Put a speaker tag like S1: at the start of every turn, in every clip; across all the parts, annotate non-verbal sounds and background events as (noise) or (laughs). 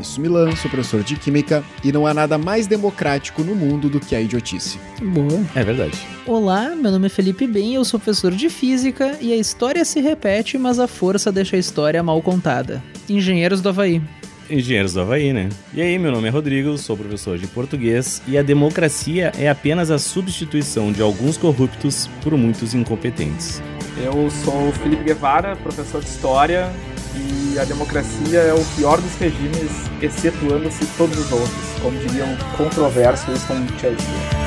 S1: é Sumilan, sou professor de Química e não há nada mais democrático no mundo do que a idiotice.
S2: Boa.
S3: É verdade.
S2: Olá, meu nome é Felipe Bem, eu sou professor de Física e a história se repete, mas a força deixa a história mal contada. Engenheiros do Havaí.
S3: Engenheiros do Havaí, né? E aí, meu nome é Rodrigo, sou professor de português e a democracia é apenas a substituição de alguns corruptos por muitos incompetentes.
S4: Eu sou o Felipe Guevara, professor de História, a democracia é o pior dos regimes, excetuando-se todos os outros, como diria um controverso Winston Churchill.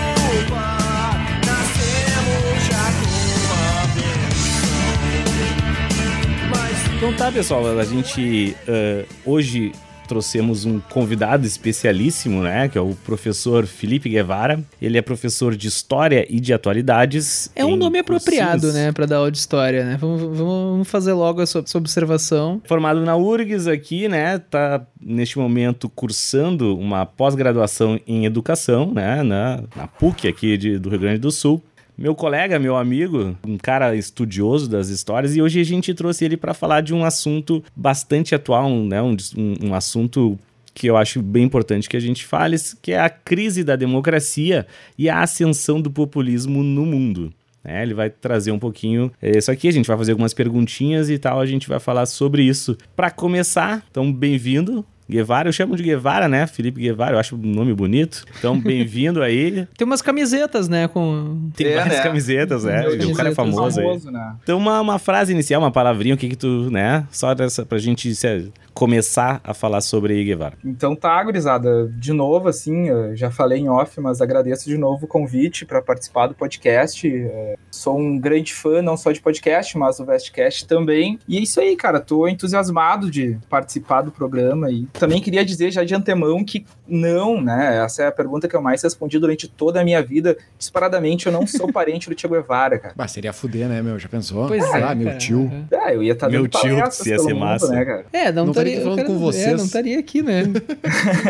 S3: Então tá, pessoal, a gente uh, hoje trouxemos um convidado especialíssimo, né? Que é o professor Felipe Guevara. Ele é professor de História e de Atualidades.
S2: É um nome apropriado, né, pra dar aula de história, né? Vamos, vamos fazer logo essa, essa observação.
S3: Formado na URGS aqui, né? Tá neste momento cursando uma pós-graduação em educação, né? Na, na PUC aqui de, do Rio Grande do Sul. Meu colega, meu amigo, um cara estudioso das histórias, e hoje a gente trouxe ele para falar de um assunto bastante atual, né? Um, um, assunto que eu acho bem importante que a gente fale, que é a crise da democracia e a ascensão do populismo no mundo. É, ele vai trazer um pouquinho isso aqui, a gente vai fazer algumas perguntinhas e tal, a gente vai falar sobre isso. Para começar, então bem-vindo, Guevara, eu chamo de Guevara, né? Felipe Guevara, eu acho um nome bonito. Então, bem-vindo a ele. (laughs)
S2: Tem umas camisetas, né, com...
S3: Tem
S4: É,
S3: várias
S4: né?
S3: camisetas, né?
S4: Meu
S3: O cara é
S4: Deus,
S3: famoso aí.
S4: famoso, né?
S3: Então, uma, uma frase inicial, uma palavrinha, o que que tu, né? Só dessa, pra gente se- começar a falar sobre Guevara.
S4: Então tá, gurizada. De novo, assim, eu já falei em off, mas agradeço de novo o convite para participar do podcast. É, Sou um grande fã, não só de podcast, mas do Vestcast também. E é isso aí, cara. Tô entusiasmado de participar do programa. E também queria dizer já de antemão que não, né? Essa é a pergunta que eu mais respondi durante toda a minha vida. Disparadamente, eu não sou parente do Che Guevara, cara.
S1: Bah, seria fuder, né, meu? Já pensou?
S2: Pois
S1: Sei
S2: é,
S1: lá, meu
S2: cara.
S1: tio.
S4: É, eu ia estar
S3: Meu
S4: dando
S3: tio,
S4: palestras
S3: ia ser
S4: mundo,
S3: massa.
S4: né, cara?
S2: É, não,
S1: Não
S2: estaria
S1: falando com vocês.
S2: É, não estaria aqui, né?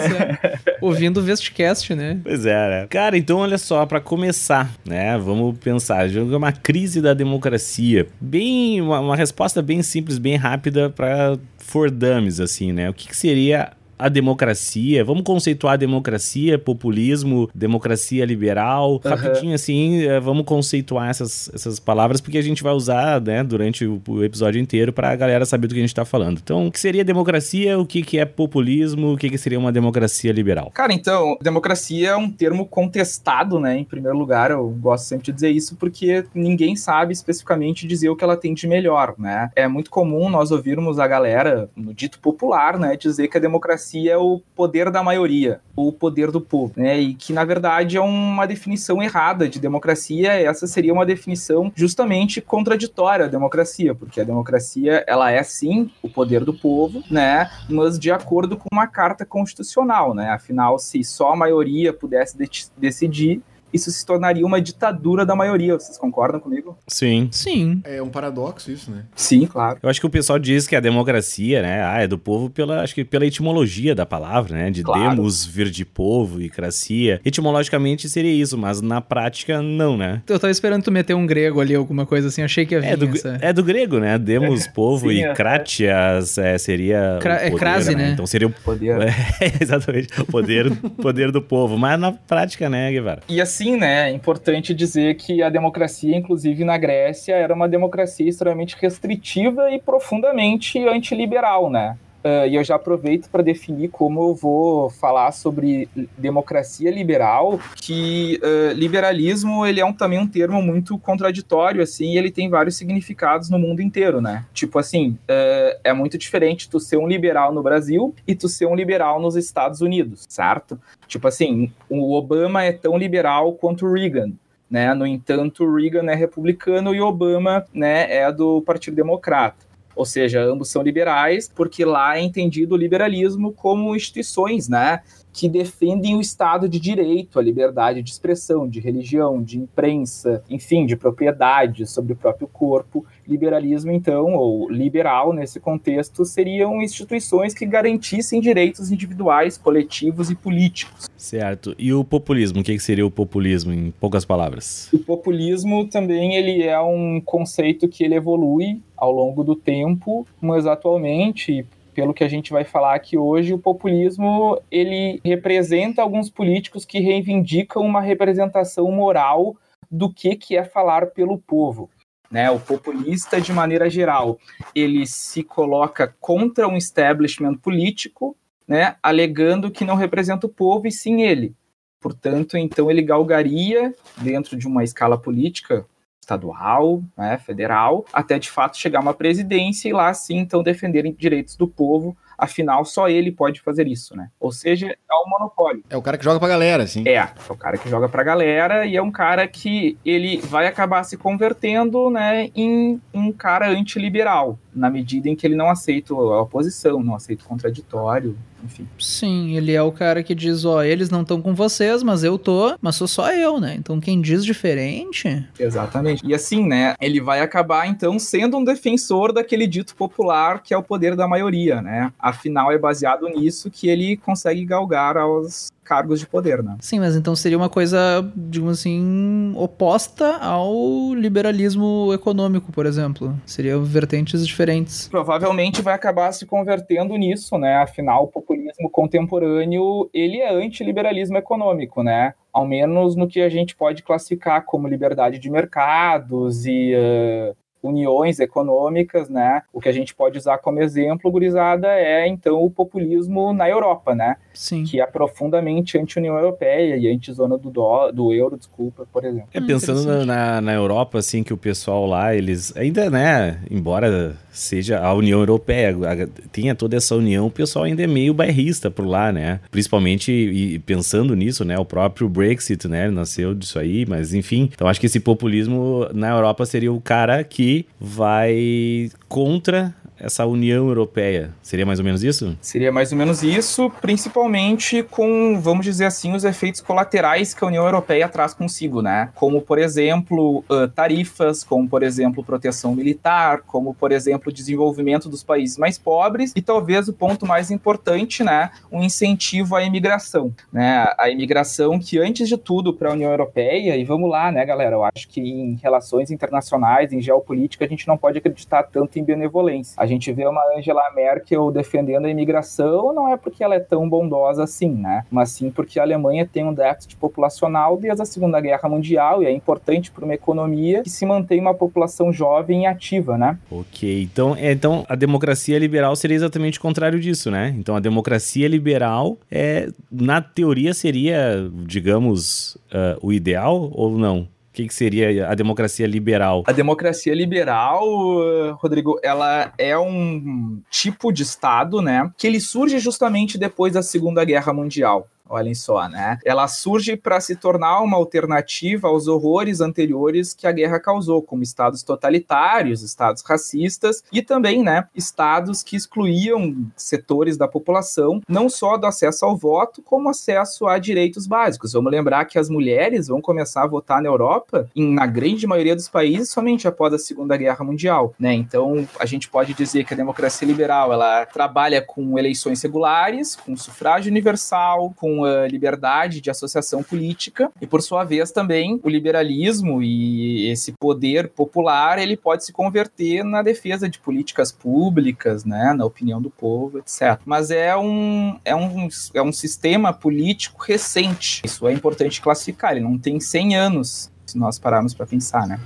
S2: (laughs) Ouvindo o Vestcast, né?
S3: Pois é, né? Cara, então olha só, pra começar, né? Vamos pensar, é uma crise da democracia. Bem, uma, uma resposta bem simples, bem rápida pra for dummies, assim, né? O que, que seria a democracia? Vamos conceituar a democracia, populismo, democracia liberal.
S4: Aham.
S3: Rapidinho, assim, eh, vamos conceituar essas, essas palavras, porque a gente vai usar, né, durante o, o episódio inteiro pra galera saber do que a gente tá falando. Então, o que seria democracia? O que, que é populismo? O que, que seria uma democracia liberal?
S4: Cara, então, democracia é um termo contestado, né? Em primeiro lugar, eu gosto sempre de dizer isso porque ninguém sabe especificamente dizer o que ela tem de melhor, né? É muito comum nós ouvirmos a galera, no dito popular, né, dizer que a democracia é o poder da maioria, ou o poder do povo, né? E que, na verdade, é uma definição errada de democracia. Essa seria uma definição justamente contraditória à democracia, porque a democracia, ela é, sim, o poder do povo, né? Mas de acordo com uma carta constitucional, né? Afinal, se só a maioria pudesse de- decidir, isso se tornaria uma ditadura da maioria. Vocês concordam comigo?
S3: Sim.
S2: Sim.
S1: É um paradoxo isso, né?
S4: Sim, claro.
S3: Eu acho que o pessoal diz que a democracia, né, ah, é do povo pela, acho que pela etimologia da palavra, né, de
S4: Claro.
S3: demos vir de povo e cracia. Etimologicamente seria isso, mas na prática não, né?
S2: Eu tava esperando tu meter um grego ali, alguma coisa assim. Achei que ia vir
S3: É do,
S2: essa...
S3: é do grego, né? Demos, (laughs) povo
S4: Sim,
S3: e
S4: é.
S3: kratias é, seria.
S2: Cra- é
S3: poder,
S2: crase, né?
S3: Então seria o.
S4: Poder. (laughs)
S3: É, exatamente. O poder, poder do povo. Mas na prática, né, Guevara?
S4: E assim, né, é importante dizer que a democracia, inclusive na Grécia, era uma democracia extremamente restritiva e profundamente antiliberal, né? Ah, e eu já aproveito para definir como eu vou falar sobre democracia liberal, que ah, liberalismo ele é um, também um termo muito contraditório, assim, e ele tem vários significados no mundo inteiro, né? Tipo assim, ah, é muito diferente tu ser um liberal no Brasil e tu ser um liberal nos Estados Unidos, certo? Tipo assim, o Obama é tão liberal quanto o Reagan. Né? No entanto, Reagan é republicano e Obama né, é do Partido Democrata. Ou seja, ambos são liberais, porque lá é entendido o liberalismo como instituições, né? Que defendem o Estado de Direito, a liberdade de expressão, de religião, de imprensa, enfim, de propriedade sobre o próprio corpo. Liberalismo, então, ou liberal nesse contexto, seriam instituições que garantissem direitos individuais, coletivos e políticos.
S3: Certo. E o populismo? O que seria o populismo, em poucas palavras?
S4: O populismo também ele é um conceito que ele evolui ao longo do tempo, mas atualmente, pelo que a gente vai falar aqui hoje, o populismo ele representa alguns políticos que reivindicam uma representação moral do que, que é falar pelo povo. Né, o populista, de maneira geral, ele se coloca contra um establishment político, né, alegando que não representa o povo e sim ele. Portanto, então ele galgaria dentro de uma escala política estadual, né, federal, até de fato chegar uma presidência e lá sim então defenderem direitos do povo Afinal, só ele pode fazer isso, né? Ou seja, é um monopólio.
S1: É o cara que joga pra galera, sim.
S4: É, é o cara que joga pra galera e é um cara que ele vai acabar se convertendo, né, em um cara antiliberal, na medida em que ele não aceita a oposição, não aceita o contraditório, enfim.
S2: Sim, ele é o cara que diz, ó, eles não estão com vocês, mas eu tô, mas sou só eu, né? Então quem diz diferente...
S4: Exatamente. E assim, né, ele vai acabar, então, sendo um defensor daquele dito popular que é o poder da maioria, né? Afinal, é baseado nisso que ele consegue galgar aos cargos de poder, né?
S2: Sim, mas então seria uma coisa, digamos assim, oposta ao liberalismo econômico, por exemplo. Seriam vertentes diferentes.
S4: Provavelmente vai acabar se convertendo nisso, né? Afinal, o populismo contemporâneo, ele é anti-liberalismo econômico, né? Ao menos no que a gente pode classificar como liberdade de mercados e uh, uniões econômicas, né? O que a gente pode usar como exemplo, gurizada, é então o populismo na Europa, né?
S2: Sim.
S4: Que é profundamente anti-União Europeia e anti-zona do, do euro, desculpa, por exemplo.
S3: É, pensando na, na Europa, assim, que o pessoal lá, eles ainda, né, embora seja a União Europeia, tenha toda essa união, o pessoal ainda é meio bairrista por lá, né? Principalmente, e pensando nisso, né, o próprio Brexit, né, nasceu disso aí, mas enfim. Então acho que esse populismo na Europa seria o cara que vai contra essa União Europeia. Seria mais ou menos isso?
S4: Seria mais ou menos isso, principalmente com, vamos dizer assim, os efeitos colaterais que a União Europeia traz consigo, né? Como, por exemplo, tarifas, como, por exemplo, proteção militar, como, por exemplo, desenvolvimento dos países mais pobres e talvez o ponto mais importante, né, um incentivo à imigração, né? A imigração que antes de tudo para a União Europeia, e vamos lá, né, galera, eu acho que em relações internacionais, em geopolítica, a gente não pode acreditar tanto em benevolência. A gente vê uma Angela Merkel defendendo a imigração, não é porque ela é tão bondosa assim, né? Mas sim porque a Alemanha tem um déficit populacional desde a Segunda Guerra Mundial e é importante para uma economia que se mantém uma população jovem e ativa, né?
S3: Ok, então, é, então a democracia liberal seria exatamente o contrário disso, né? Então a democracia liberal é, na teoria seria, digamos, uh, o ideal ou não? O que, que, seria a democracia liberal?
S4: A democracia liberal, Rodrigo, ela é um tipo de Estado, né, que ele surge justamente depois da Segunda Guerra Mundial. Olhem só, né? Ela surge para se tornar uma alternativa aos horrores anteriores que a guerra causou, como estados totalitários, estados racistas e também, né, estados que excluíam setores da população, não só do acesso ao voto, como acesso a direitos básicos. Vamos lembrar que as mulheres vão começar a votar na Europa, em, na grande maioria dos países, somente após a Segunda Guerra Mundial, né? Então, a gente pode dizer que a democracia liberal, ela trabalha com eleições regulares, com sufrágio universal, com com liberdade de associação política e, por sua vez, também o liberalismo e esse poder popular ele pode se converter na defesa de políticas públicas, né, na opinião do povo, etc. Mas é um, é um, é um sistema político recente. Isso é importante classificar. Ele não tem 100 anos, se nós pararmos para pensar, né?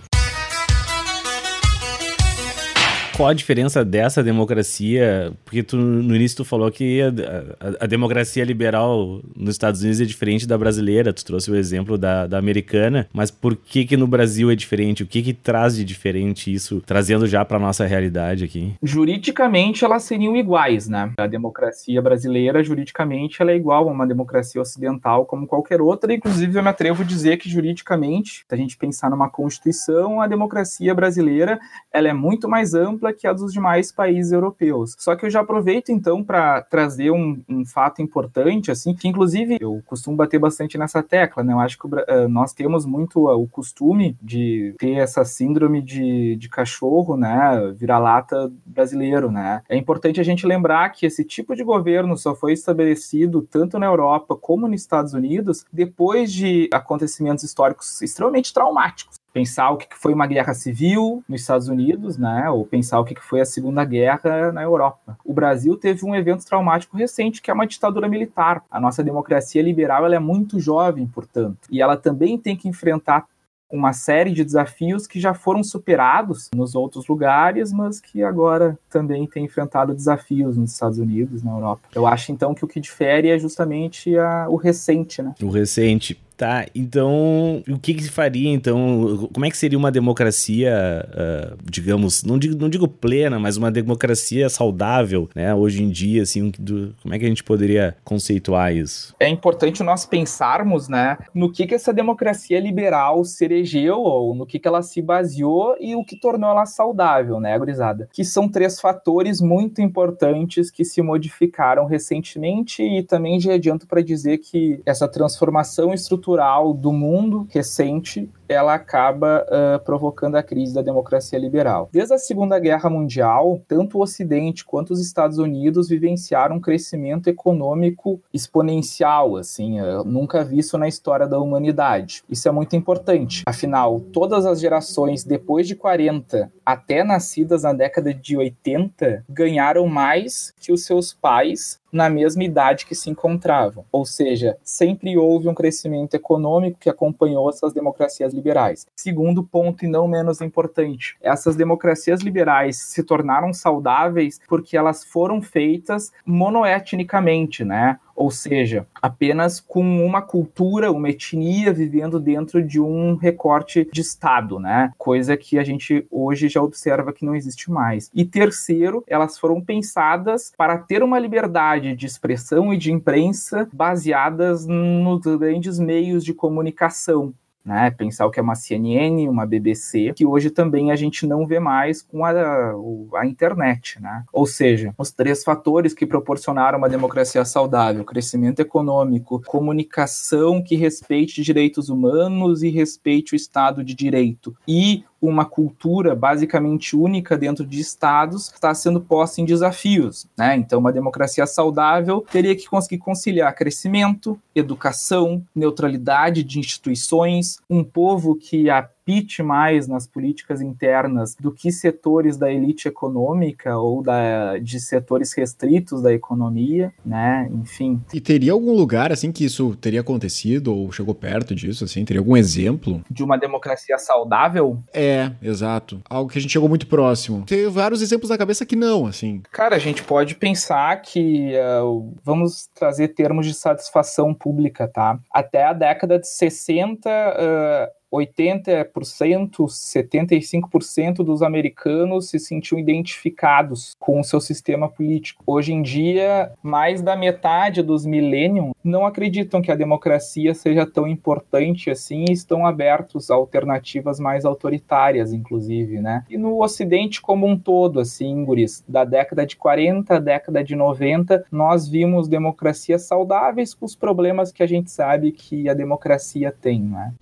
S3: Qual a diferença dessa democracia? Porque tu, no início tu falou que a, a, a, democracia liberal nos Estados Unidos é diferente da brasileira. Tu trouxe o exemplo da, da americana, mas por que que no Brasil é diferente? O que que traz de diferente isso, trazendo já para nossa realidade aqui?
S4: Juridicamente elas seriam iguais, né? A democracia brasileira, juridicamente, ela é igual a uma democracia ocidental como qualquer outra. Inclusive, eu me atrevo a dizer que juridicamente, se a gente pensar numa constituição, a democracia brasileira ela é muito mais ampla ampla que a dos demais países europeus. Só que eu já aproveito então para trazer um, um, fato importante, assim, que inclusive eu costumo bater bastante nessa tecla, né? Eu acho que uh, nós temos muito uh, o costume de ter essa síndrome de, de cachorro, né? Vira-lata brasileiro, né? É importante a gente lembrar que esse tipo de governo só foi estabelecido tanto na Europa como nos Estados Unidos depois de acontecimentos históricos extremamente traumáticos Pensar o que foi uma guerra civil nos Estados Unidos, né? Ou pensar o que foi a Segunda Guerra na Europa. O Brasil teve um evento traumático recente, que é uma ditadura militar. A nossa democracia liberal ela é muito jovem, portanto, e ela também tem que enfrentar uma série de desafios que já foram superados nos outros lugares, mas que agora também tem enfrentado desafios nos Estados Unidos, na Europa. Eu acho então que o que difere é justamente a, o recente, né?
S3: O recente. Tá, então o que, que se faria então? Como é que seria uma democracia, uh, digamos, não digo, não digo plena, mas uma democracia saudável, né? Hoje em dia, assim, do, como é que a gente poderia conceituar isso?
S4: É importante nós pensarmos, né, no que que essa democracia liberal se elegeu ou no que que ela se baseou e o que tornou ela saudável, né, gurizada? Que são três fatores muito importantes que se modificaram recentemente e também já adianto para dizer que essa transformação estrutural cultural do mundo recente ela acaba uh, provocando a crise da democracia liberal. Desde a Segunda Guerra Mundial, tanto o Ocidente quanto os Estados Unidos vivenciaram um crescimento econômico exponencial, assim, uh, nunca visto na história da humanidade. Isso é muito importante. Afinal, todas as gerações depois de 40 até nascidas na década de 80 ganharam mais que os seus pais na mesma idade que se encontravam. Ou seja, sempre houve um crescimento econômico que acompanhou essas democracias liberais. Segundo ponto, e não menos importante, essas democracias liberais se tornaram saudáveis porque elas foram feitas monoetnicamente, né? Ou seja, apenas com uma cultura, uma etnia vivendo dentro de um recorte de Estado, né? Coisa que a gente hoje já observa que não existe mais. E terceiro, elas foram pensadas para ter uma liberdade de expressão e de imprensa baseadas nos grandes meios de comunicação, né? Pensar o que é uma CNN, uma BBC, que hoje também a gente não vê mais com a, a internet, né? Ou seja, os três fatores que proporcionaram uma democracia saudável: crescimento econômico, comunicação que respeite direitos humanos e respeite o Estado de Direito e uma cultura basicamente única dentro de estados está sendo posta em desafios, né? Então, uma democracia saudável teria que conseguir conciliar crescimento, educação, neutralidade de instituições, um povo que palpite mais nas políticas internas do que setores da elite econômica ou da, de setores restritos da economia, né? Enfim.
S1: E teria algum lugar assim que isso teria acontecido ou chegou perto disso, assim? Teria algum exemplo?
S4: De uma democracia saudável?
S1: É, exato. Algo que a gente chegou muito próximo. Tem vários exemplos na cabeça que não, assim.
S4: Cara, a gente pode pensar que uh, vamos trazer termos de satisfação pública, tá? Até a década de 60, uh, 80%, 75% dos americanos se sentiam identificados com o seu sistema político. Hoje em dia, mais da metade dos millennials não acreditam que a democracia seja tão importante assim e estão abertos a alternativas mais autoritárias, inclusive, né? E no Ocidente como um todo, assim, guris, da década de 40 à década de 90, nós vimos democracias saudáveis com os problemas que a gente sabe que a democracia tem, né?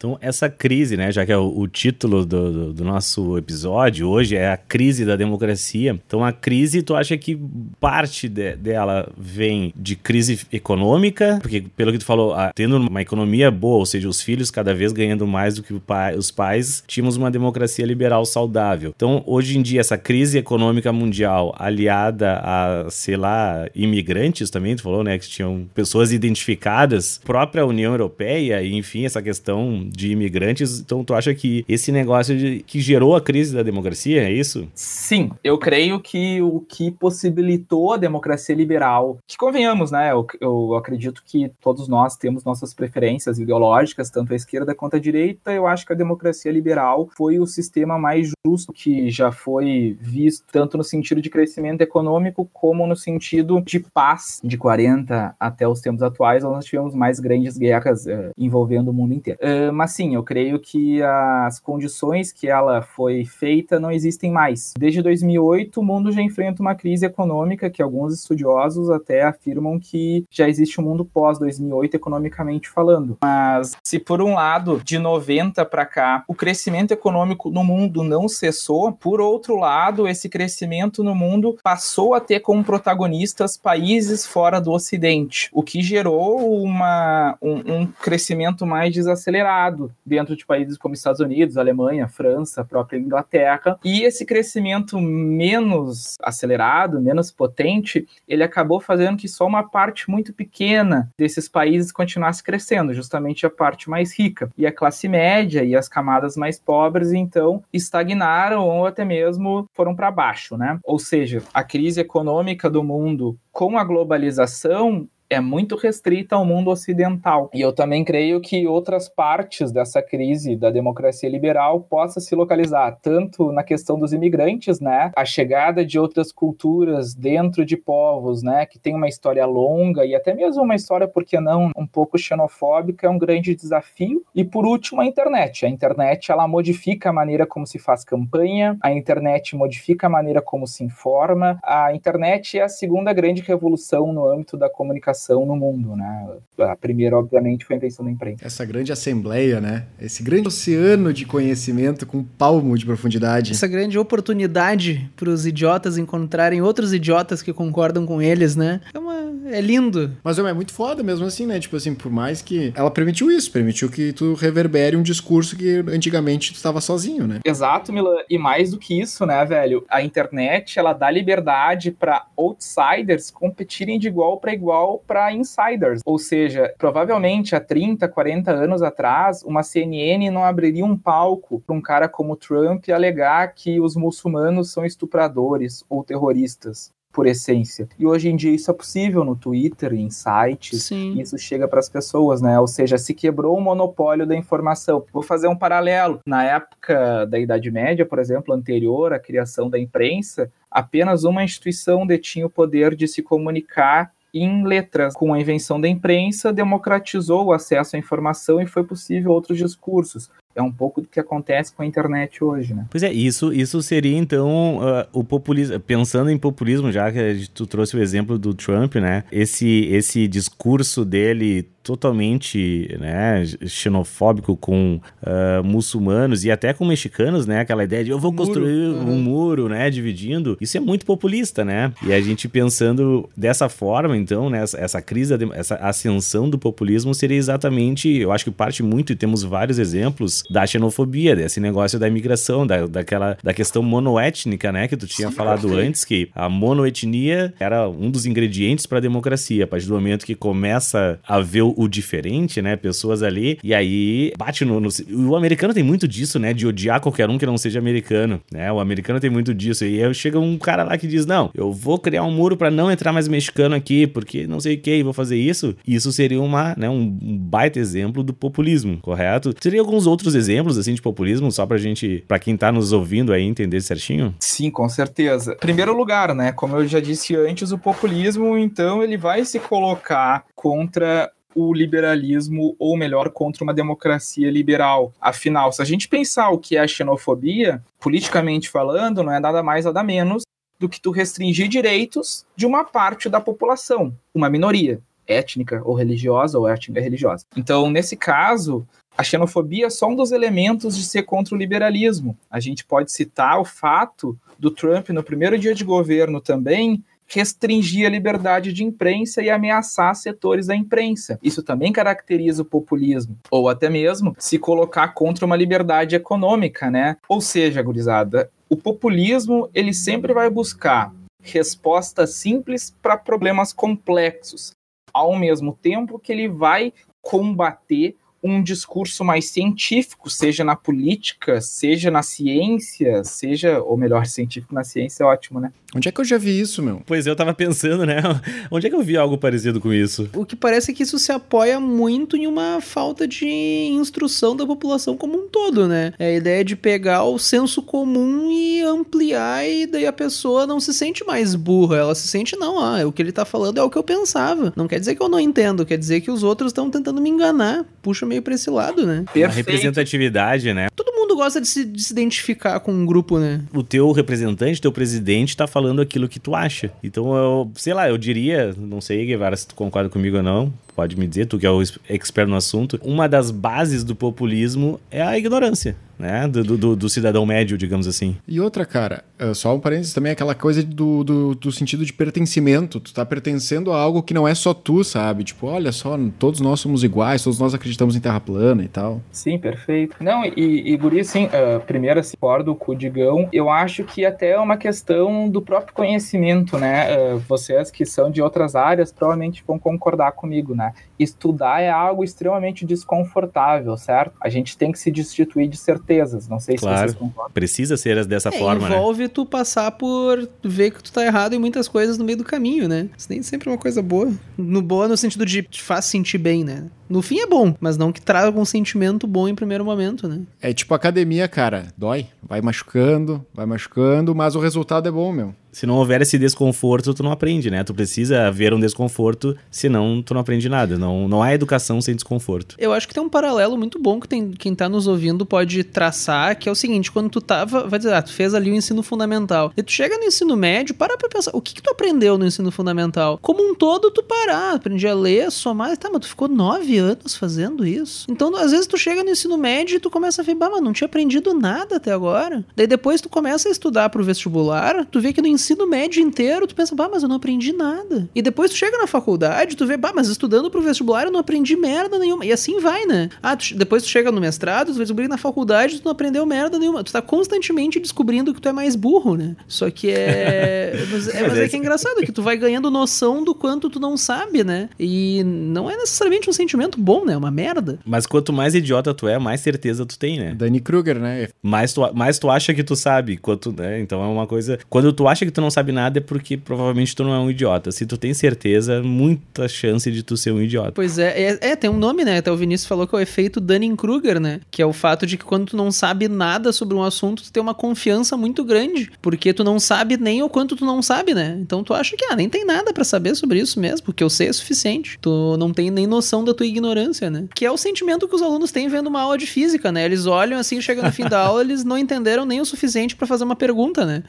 S3: Então, essa crise, né, já que é o, o título do, do, do, nosso episódio hoje é a crise da democracia. Então, a crise, tu acha que parte de, dela vem de crise econômica? Porque, pelo que tu falou, a, tendo uma economia boa, ou seja, os filhos cada vez ganhando mais do que pai, os pais, tínhamos uma democracia liberal saudável. Então, hoje em dia, essa crise econômica mundial aliada a, sei lá, imigrantes também, tu falou, né, que tinham pessoas identificadas, própria União Europeia, e enfim, essa questão de imigrantes. Então, tu acha que esse negócio de, que gerou a crise da democracia, é isso?
S4: Sim, eu creio que o que possibilitou a democracia liberal, que convenhamos, né? Eu, eu acredito que todos nós temos nossas preferências ideológicas, tanto a esquerda quanto a direita. Eu acho que a democracia liberal foi o sistema mais justo que já foi visto, tanto no sentido de crescimento econômico, como no sentido de paz. De 40 até os tempos atuais, nós tivemos mais grandes guerras uh, envolvendo o mundo inteiro. Uh, mas sim, eu creio que as condições que ela foi feita não existem mais. Desde 2008, o mundo já enfrenta uma crise econômica que alguns estudiosos até afirmam que já existe um mundo pós 2008 economicamente falando. Mas se por um lado, de 90 para cá, o crescimento econômico no mundo não cessou, por outro lado, esse crescimento no mundo passou a ter como protagonistas países fora do Ocidente, o que gerou uma, um, um crescimento mais desacelerado dentro de países como Estados Unidos, Alemanha, França, própria Inglaterra. E esse crescimento menos acelerado, menos potente, ele acabou fazendo que só uma parte muito pequena desses países continuasse crescendo, justamente a parte mais rica. E a classe média e as camadas mais pobres, então, estagnaram ou até mesmo foram para baixo, né? Ou seja, a crise econômica do mundo com a globalização é muito restrita ao mundo ocidental. E eu também creio que outras partes dessa crise da democracia liberal possa se localizar tanto na questão dos imigrantes, né, a chegada de outras culturas dentro de povos, né, que tem uma história longa e até mesmo uma história, por que não, um pouco xenofóbica, é um grande desafio. E por último, a internet. A internet ela modifica a maneira como se faz campanha, a internet modifica a maneira como se informa. A internet é a segunda grande revolução no âmbito da comunicação no mundo, né? A primeira, obviamente, foi a invenção da imprensa.
S1: Essa grande assembleia, né? Esse grande oceano de conhecimento com um palmo de profundidade.
S2: Essa grande oportunidade para os idiotas encontrarem outros idiotas que concordam com eles, né? É, uma... é lindo.
S1: Mas é muito foda mesmo assim, né? Tipo assim, por mais que ela permitiu isso, permitiu que tu reverbere um discurso que antigamente tu estava sozinho, né?
S4: Exato, Milan. E mais do que isso, né, velho? A internet, ela dá liberdade para outsiders competirem de igual para igual para insiders. Ou seja, provavelmente há 30, 40 anos atrás, uma CNN não abriria um palco para um cara como Trump alegar que os muçulmanos são estupradores ou terroristas por essência. E hoje em dia isso é possível no Twitter, em sites, Sim. isso chega para as pessoas, né? Ou seja, se quebrou o monopólio da informação. Vou fazer um paralelo. Na época da Idade Média, por exemplo, anterior à criação da imprensa, apenas uma instituição detinha o poder de se comunicar em letras. Com a invenção da imprensa, democratizou o acesso à informação e foi possível outros discursos é um pouco do que acontece com a internet hoje, né?
S3: Pois é, isso, isso seria então uh, o populismo, pensando em populismo, já que tu trouxe o exemplo do Trump, né? Esse, esse discurso dele totalmente né, xenofóbico com uh, muçulmanos e até com mexicanos, né? Aquela ideia de eu vou construir um muro, né? Dividindo. Isso é muito populista, né? E a gente pensando dessa forma, então, né? Essa, essa crise, essa ascensão do populismo seria exatamente, eu acho que parte muito, e temos vários exemplos, da xenofobia, desse negócio da imigração, da, daquela da questão monoétnica, né, que tu tinha Sim, falado antes, que a monoetnia era um dos ingredientes para a democracia. A partir do momento que começa a ver o diferente, né, pessoas ali, e aí bate no, no, O americano tem muito disso, né, de odiar qualquer um que não seja americano, né, o americano tem muito disso. E aí chega um cara lá que diz: Não, eu vou criar um muro para não entrar mais mexicano aqui, porque não sei o que, vou fazer isso. Isso seria uma, né, um baita exemplo do populismo, correto? Teria alguns outros outros exemplos assim de populismo só pra gente, para quem tá nos ouvindo aí entender certinho?
S4: Sim, com certeza. Primeiro lugar, né, como eu já disse antes, o populismo então ele vai se colocar contra o liberalismo, ou melhor, contra uma democracia liberal. Afinal, se a gente pensar o que é a xenofobia, politicamente falando, não é nada mais, nada menos do que tu restringir direitos de uma parte da população, uma minoria étnica ou religiosa ou étnica religiosa. Então, nesse caso, a xenofobia é só um dos elementos de ser contra o liberalismo. A gente pode citar o fato do Trump, no primeiro dia de governo também, restringir a liberdade de imprensa e ameaçar setores da imprensa. Isso também caracteriza o populismo, ou até mesmo se colocar contra uma liberdade econômica, né? Ou seja, gurizada, o populismo ele sempre vai buscar respostas simples para problemas complexos, ao mesmo tempo que ele vai combater um discurso mais científico, seja na política, seja na ciência, seja, ou melhor, científico na ciência é ótimo, né?
S1: Onde é que eu já vi isso, meu?
S3: Pois eu tava pensando, né? (laughs) Onde é que eu vi algo parecido com isso?
S2: O que parece é que isso se apoia muito em uma falta de instrução da população como um todo, né? É a ideia de pegar o senso comum e ampliar, e daí a pessoa não se sente mais burra, ela se sente, não, ah, o que ele tá falando é o que eu pensava. Não quer dizer que eu não entendo, quer dizer que os outros estão tentando me enganar. Puxa meio pra esse lado, né?
S3: A
S4: Perfeito.
S3: representatividade, né?
S2: Todo mundo gosta de se, de se identificar com um grupo, né?
S3: O teu representante, teu presidente, tá falando aquilo que tu acha. Então, eu, sei lá, eu diria, não sei, Guevara, se tu concorda comigo ou não, pode me dizer, tu que é o expert no assunto, uma das bases do populismo é a ignorância, né? Do, do- do, cidadão médio, digamos assim.
S1: E outra, cara, eh, só um parênteses também, aquela coisa do, do, do sentido de pertencimento. Tu tá pertencendo a algo que não é só tu, sabe? Tipo, olha só, todos nós somos iguais, todos nós acreditamos em terra plana e tal.
S4: Sim, perfeito. Não, e, e Guri, assim, ah, primeiro, assim, concordo com o Digão, eu acho que até é uma questão do próprio conhecimento, né? Ah, vocês que são de outras áreas provavelmente vão concordar comigo, né? né? Estudar é algo extremamente desconfortável, certo? A gente tem que se destituir de certezas, não sei
S3: Claro.
S4: se vocês concordam.
S3: Precisa ser dessa
S2: É,
S3: forma, né?
S2: envolve tu passar por ver que tu tá errado em muitas coisas no meio do caminho, né? Isso nem sempre é uma coisa boa. No boa no sentido de te faz sentir bem, né? No fim é bom, mas não que traga um sentimento bom em primeiro momento, né?
S1: É tipo academia, cara. Dói, vai machucando, vai machucando, mas o resultado é bom, meu.
S3: Se não houver esse desconforto, tu não aprende, né? Tu precisa haver um desconforto, senão tu não aprende nada. Não, não há educação sem desconforto.
S2: Eu acho que tem um paralelo muito bom que tem, quem tá nos ouvindo pode traçar, que é o seguinte, quando tu tava, vai dizer, ah, tu fez ali o ensino fundamental, e tu chega no ensino médio, para pra pensar, o que que tu aprendeu no ensino fundamental? Como um todo, tu parar, aprendi a ler, somar, tá, mas tu ficou nove anos fazendo isso? Então, às vezes tu chega no ensino médio e tu começa a ver, bah, mas não tinha aprendido nada até agora. Daí depois tu começa a estudar pro vestibular, tu vê que no ensino médio inteiro, tu pensa, bah, mas eu não aprendi nada. E depois tu chega na faculdade, tu vê, bah, mas estudando pro vestibular eu não aprendi merda nenhuma. E assim vai, né? Ah, tu- depois tu chega no mestrado, tu vai descobrir na faculdade tu não aprendeu merda nenhuma. Tu tá constantemente descobrindo que tu é mais burro, né? Só que é. (laughs) mas é, mas é que é engraçado, que tu vai ganhando noção do quanto tu não sabe, né? E não é necessariamente um sentimento bom, né? É uma merda.
S3: Mas quanto mais idiota tu é, mais certeza tu tem, né?
S1: Danny Kruger, né?
S3: Mais tu, mais tu acha que tu sabe. Quanto, né? Então é uma coisa. Quando tu acha que tu não sabe nada, é porque provavelmente tu não é um idiota. Se tu tem certeza, muita chance de tu ser um idiota.
S2: Pois é, é, é, tem um nome, né? Até o Vinícius falou que é o efeito Dunning-Kruger, né? Que é o fato de que quando tu não sabe nada sobre um assunto, tu tem uma confiança muito grande, porque tu não sabe nem o quanto tu não sabe, né? Então tu acha que, ah, nem tem nada pra saber sobre isso mesmo, porque eu sei é suficiente. Tu não tem nem noção da tua ignorância, né? Que é o sentimento que os alunos têm vendo uma aula de física, né? Eles olham assim, chegam no fim da (laughs) aula, eles não entenderam nem o suficiente pra fazer uma pergunta, né?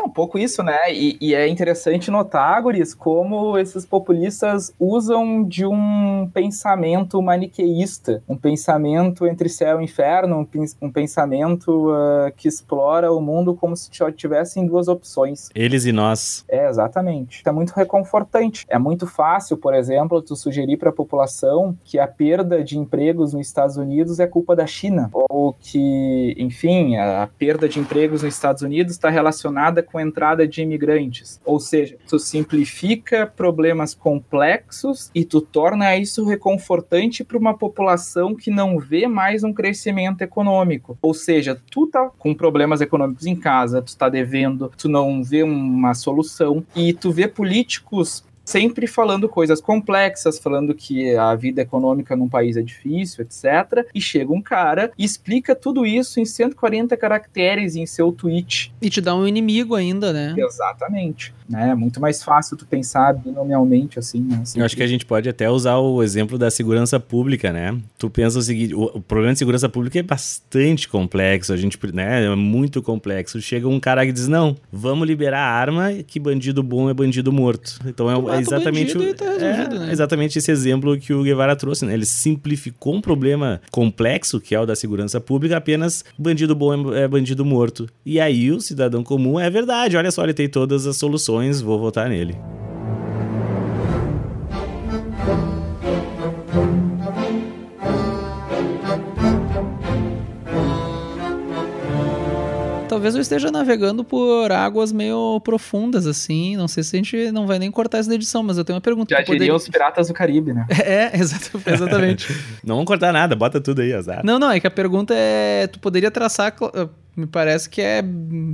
S4: É um pouco isso, né? E, e é interessante notar, Guris, como esses populistas usam de um pensamento maniqueísta, um pensamento entre céu e inferno, um, pen- um pensamento ah, que explora o mundo como se só tivessem duas opções.
S3: Eles e nós.
S4: É, exatamente. É muito reconfortante. É muito fácil, por exemplo, tu sugerir para a população que a perda de empregos nos Estados Unidos é culpa da China, ou que, enfim, a perda de empregos nos Estados Unidos está relacionada com a entrada de imigrantes. Ou seja, tu simplifica problemas complexos e tu torna isso reconfortante para uma população que não vê mais um crescimento econômico. Ou seja, tu tá com problemas econômicos em casa, tu tá devendo, tu não vê uma solução e tu vê políticos sempre falando coisas complexas, falando que a vida econômica num país é difícil, etc. E chega um cara e explica tudo isso em 140 caracteres em seu tweet.
S2: E te dá um inimigo ainda, né?
S4: Exatamente. Né? É muito mais fácil tu pensar binomialmente assim. Né?
S3: Eu acho que a gente pode até usar o exemplo da segurança pública, né? Tu pensa o seguinte, o, o problema de segurança pública é bastante complexo, a gente, né, é muito complexo. Chega um cara que diz, não, vamos liberar a arma, que bandido bom é bandido morto. Então é, é
S2: o
S3: exatamente o,
S2: tá
S3: é,
S2: né?
S3: exatamente esse exemplo que o Guevara trouxe, né? Ele simplificou um problema complexo, que é o da segurança pública, apenas bandido bom é, é bandido morto. E aí o cidadão comum é verdade, olha só, ele tem todas as soluções, vou votar nele.
S2: Talvez eu esteja navegando por águas meio profundas, assim. Não sei se a gente não vai nem cortar isso da edição, mas eu tenho uma pergunta.
S4: Já
S2: poderia-
S4: os piratas do Caribe, né? (laughs)
S2: É, exatamente. (laughs)
S3: Não vamos cortar nada, bota tudo aí, azar.
S2: não, não, é que a pergunta é: tu poderia traçar. eh, Me parece que é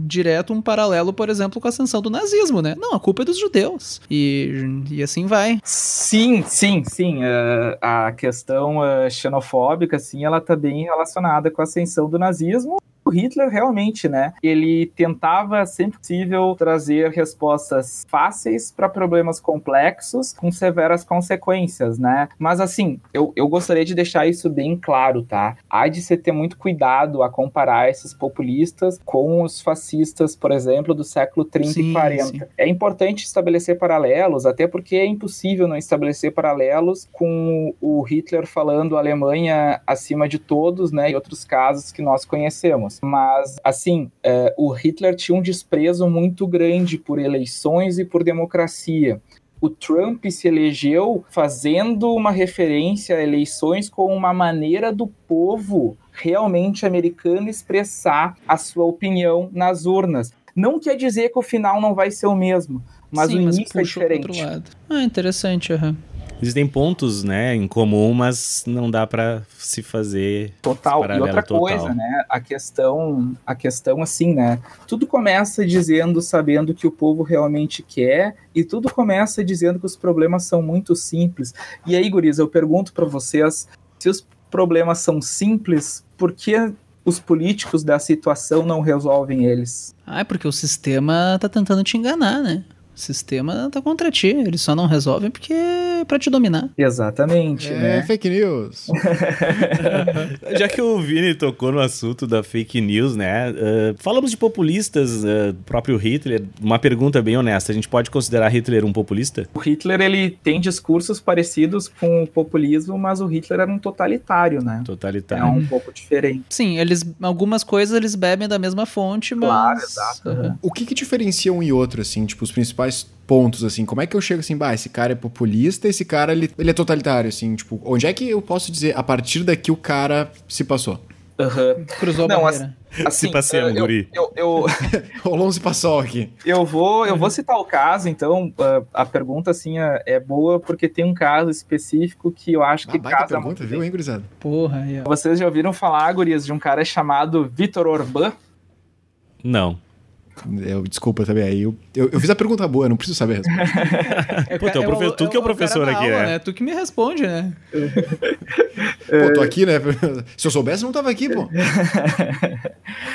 S2: direto um paralelo, por exemplo, com a ascensão do nazismo, né? Não, a culpa é dos judeus. E, e assim vai.
S4: Sim, sim, sim. eh, a questão eh, xenofóbica, sim, ela está bem relacionada com a ascensão do nazismo O Hitler realmente, né? Ele tentava sempre possível trazer respostas fáceis para problemas complexos com severas consequências, né? Mas assim, eu, eu gostaria de deixar isso bem claro, tá? Há de se ter muito cuidado a comparar esses populistas com os fascistas, por exemplo, do século 30 sim, e 40. Sim. É importante estabelecer paralelos, até porque é impossível não estabelecer paralelos com o Hitler falando a Alemanha acima de todos, né? E outros casos que nós conhecemos. Mas, assim, é, o Hitler tinha um desprezo muito grande por eleições e por democracia o Trump se elegeu fazendo uma referência a eleições como uma maneira do povo realmente americano expressar a sua opinião nas urnas. Não quer dizer que o final não vai ser o mesmo, mas Sim, o início mas é diferente.
S2: Ah, interessante, uhum.
S3: Existem pontos, né, em comum, mas não dá para se fazer
S4: total. E outra total. coisa, né, a questão, a questão assim, né, tudo começa dizendo, sabendo que o povo realmente quer, e tudo começa dizendo que os problemas são muito simples. E aí, guris, eu pergunto para vocês, se os problemas são simples, por que os políticos da situação não resolvem eles?
S2: Ah, é porque o sistema tá tentando te enganar, né? O sistema tá contra ti, eles só não resolvem porque é pra te dominar.
S4: Exatamente,
S1: é,
S4: né?
S1: fake news. (laughs)
S3: Já que o Vini tocou no assunto da fake news, né? Uh, falamos de populistas, uh, próprio Hitler. Uma pergunta bem honesta, a gente pode considerar Hitler um populista?
S4: O Hitler, ele tem discursos parecidos com o populismo, mas o Hitler era um totalitário, né?
S3: Totalitário.
S4: É um pouco diferente.
S2: Sim, eles, algumas coisas eles bebem da mesma fonte, mas...
S4: Claro, exato.
S1: Uhum. O que que diferencia um e outro, assim? Tipo, os principais principais pontos, assim? Como é que eu chego assim, bah, esse cara é populista, esse cara ele, ele é totalitário, assim? Tipo, onde é que eu posso dizer, a partir daqui o cara se passou?
S4: Uhum.
S2: Cruzou
S4: Não,
S2: a
S4: barreira. Assim, (laughs)
S3: se passeia,
S4: eu,
S3: guri.
S4: Eu, eu, (laughs)
S1: Rolou se passou aqui.
S4: Eu vou, eu vou citar o caso, então a, a pergunta assim é, é, boa porque tem um caso específico que eu acho que
S1: ah, casa pergunta, viu, hein, gurizada?
S2: Porra, aí,
S4: Vocês já ouviram falar, gurias, de um cara chamado Vitor Orbán?
S3: Não.
S1: Eu, desculpa também, aí eu, eu, eu, fiz a pergunta boa, não preciso saber a
S3: resposta. Pô, tu, é profe... tu que é o professor aqui, aula, né? né?
S2: Tu que me responde, né?
S1: pô, tô aqui, né? (laughs) Se eu soubesse, eu não tava aqui, pô. (laughs)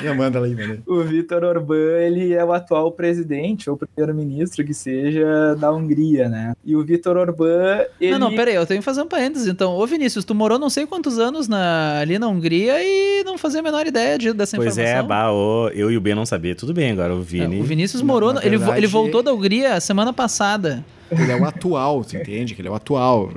S1: Me manda aí, mano.
S4: O Vitor Orbán, ele é o atual presidente, ou primeiro-ministro, que seja, da Hungria, né? E o Vitor Orbán, ele...
S2: Não, não, peraí, eu tenho que fazer um parênteses. Então, ô Vinícius, tu morou não sei quantos anos na, ali na Hungria e não fazia a menor ideia de, dessa
S3: pois
S2: informação.
S3: Pois é, bah, ô, eu e o Ben não sabia. Tudo bem, agora o Vini...
S2: É, o Vinícius morou, verdade, ele, ele voltou da Hungria semana passada.
S1: Ele é o atual, você entende? Que ele é o atual.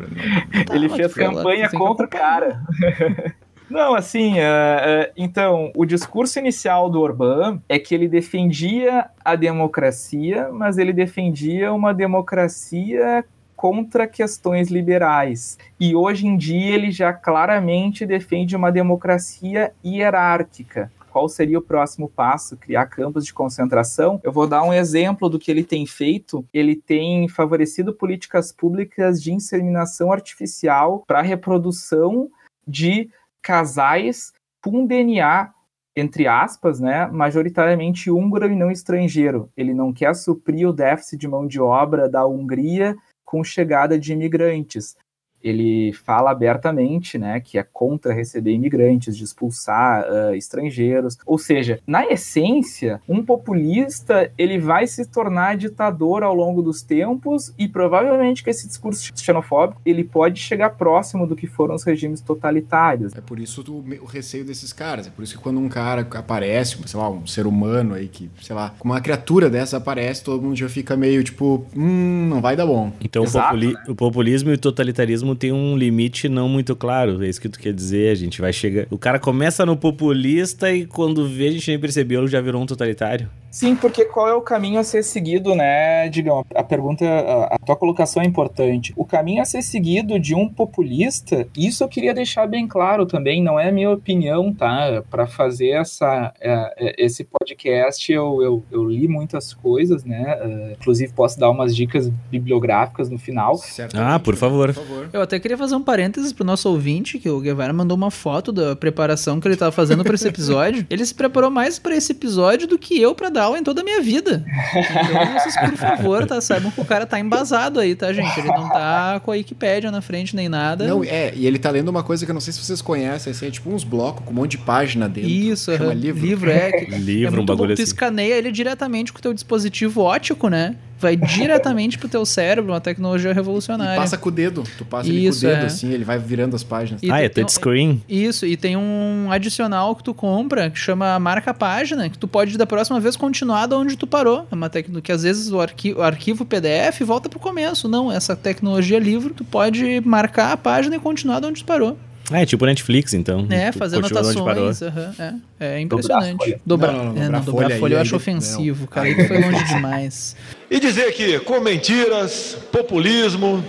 S4: Tá, ele fez campanha contra o cara. (laughs) Não, assim, uh, uh, então, o discurso inicial do Orbán é que ele defendia a democracia, mas ele defendia uma democracia contra questões liberais. E hoje em dia ele já claramente defende uma democracia hierárquica qual seria o próximo passo? Criar campos de concentração? Eu vou dar um exemplo do que ele tem feito. Ele tem favorecido políticas públicas de inseminação artificial para reprodução de casais com DNA entre aspas, né, majoritariamente húngaro e não estrangeiro. Ele não quer suprir o déficit de mão de obra da Hungria com chegada de imigrantes ele fala abertamente, né, que é contra receber imigrantes, de expulsar uh, estrangeiros. Ou seja, na essência, um populista ele vai se tornar ditador ao longo dos tempos e provavelmente com esse discurso xenofóbico ele pode chegar próximo do que foram os regimes totalitários.
S1: É por isso o, o receio desses caras. É por isso que quando um cara aparece, sei lá, um ser humano aí que, sei lá, uma criatura dessa aparece, todo mundo já fica meio tipo, hum, não vai dar bom.
S3: Então Exato, o, populi né? o populismo e o totalitarismo tem um limite não muito claro. É isso que tu quer dizer. A gente vai chegar. O cara começa no populista e quando vê, a gente nem percebeu, já virou um totalitário.
S4: Sim, porque qual é o caminho a ser seguido, né, Digão? A pergunta, a, tua colocação é importante. O caminho a ser seguido de um populista, isso eu queria deixar bem claro também, não é minha opinião, tá? Para fazer essa, é, é, esse podcast, eu, eu, eu, li muitas coisas, né? Uh, inclusive, posso dar umas dicas bibliográficas no final.
S3: Ah, por favor. por favor.
S2: Eu até queria fazer um parênteses pro nosso ouvinte, que o Guevara mandou uma foto da preparação que ele estava fazendo para esse episódio. ele se preparou mais para esse episódio do que eu para dar em toda a minha vida. Então, vocês, por favor, tá? Saibam que o cara tá embasado aí, tá, gente? Ele não tá com a Wikipédia na frente nem nada.
S1: Não, é, e ele tá lendo uma coisa que eu não sei se vocês conhecem, assim, é tipo uns blocos com um monte de página dentro.
S2: Isso,
S1: chama livro.
S2: livro é. que- (laughs)
S3: Livro,
S2: é
S3: um
S2: muito
S3: bagulho
S2: bom, tu
S3: assim.
S2: escaneia ele diretamente com o teu dispositivo óptico, né? Vai (laughs) diretamente pro teu cérebro, uma tecnologia
S1: E
S2: revolucionária.
S1: passa com o dedo. Tu passa ele com o
S2: Isso,
S1: dedo,
S2: é.
S1: assim, ele vai virando as páginas.
S2: E
S3: ah, é touchscreen?
S2: Isso, e tem um adicional que tu compra que chama marca página, que tu pode da próxima vez continuar de onde tu parou. É uma tecnologia que às vezes o arquivo, o arquivo PDF volta pro começo. Não, essa tecnologia livro, tu pode marcar a página e continuar de onde tu parou.
S3: É tipo Netflix, então.
S2: É,
S3: Tu
S2: fazer anotações. aham, é, é impressionante.
S4: folha.
S2: Dobrar,
S1: Não, não, não,
S2: é,
S1: dobrar
S2: não, dobrar
S1: folha
S2: folha, eu acho ofensivo, cara. Aí tu foi longe demais.
S5: E dizer que com mentiras, populismo,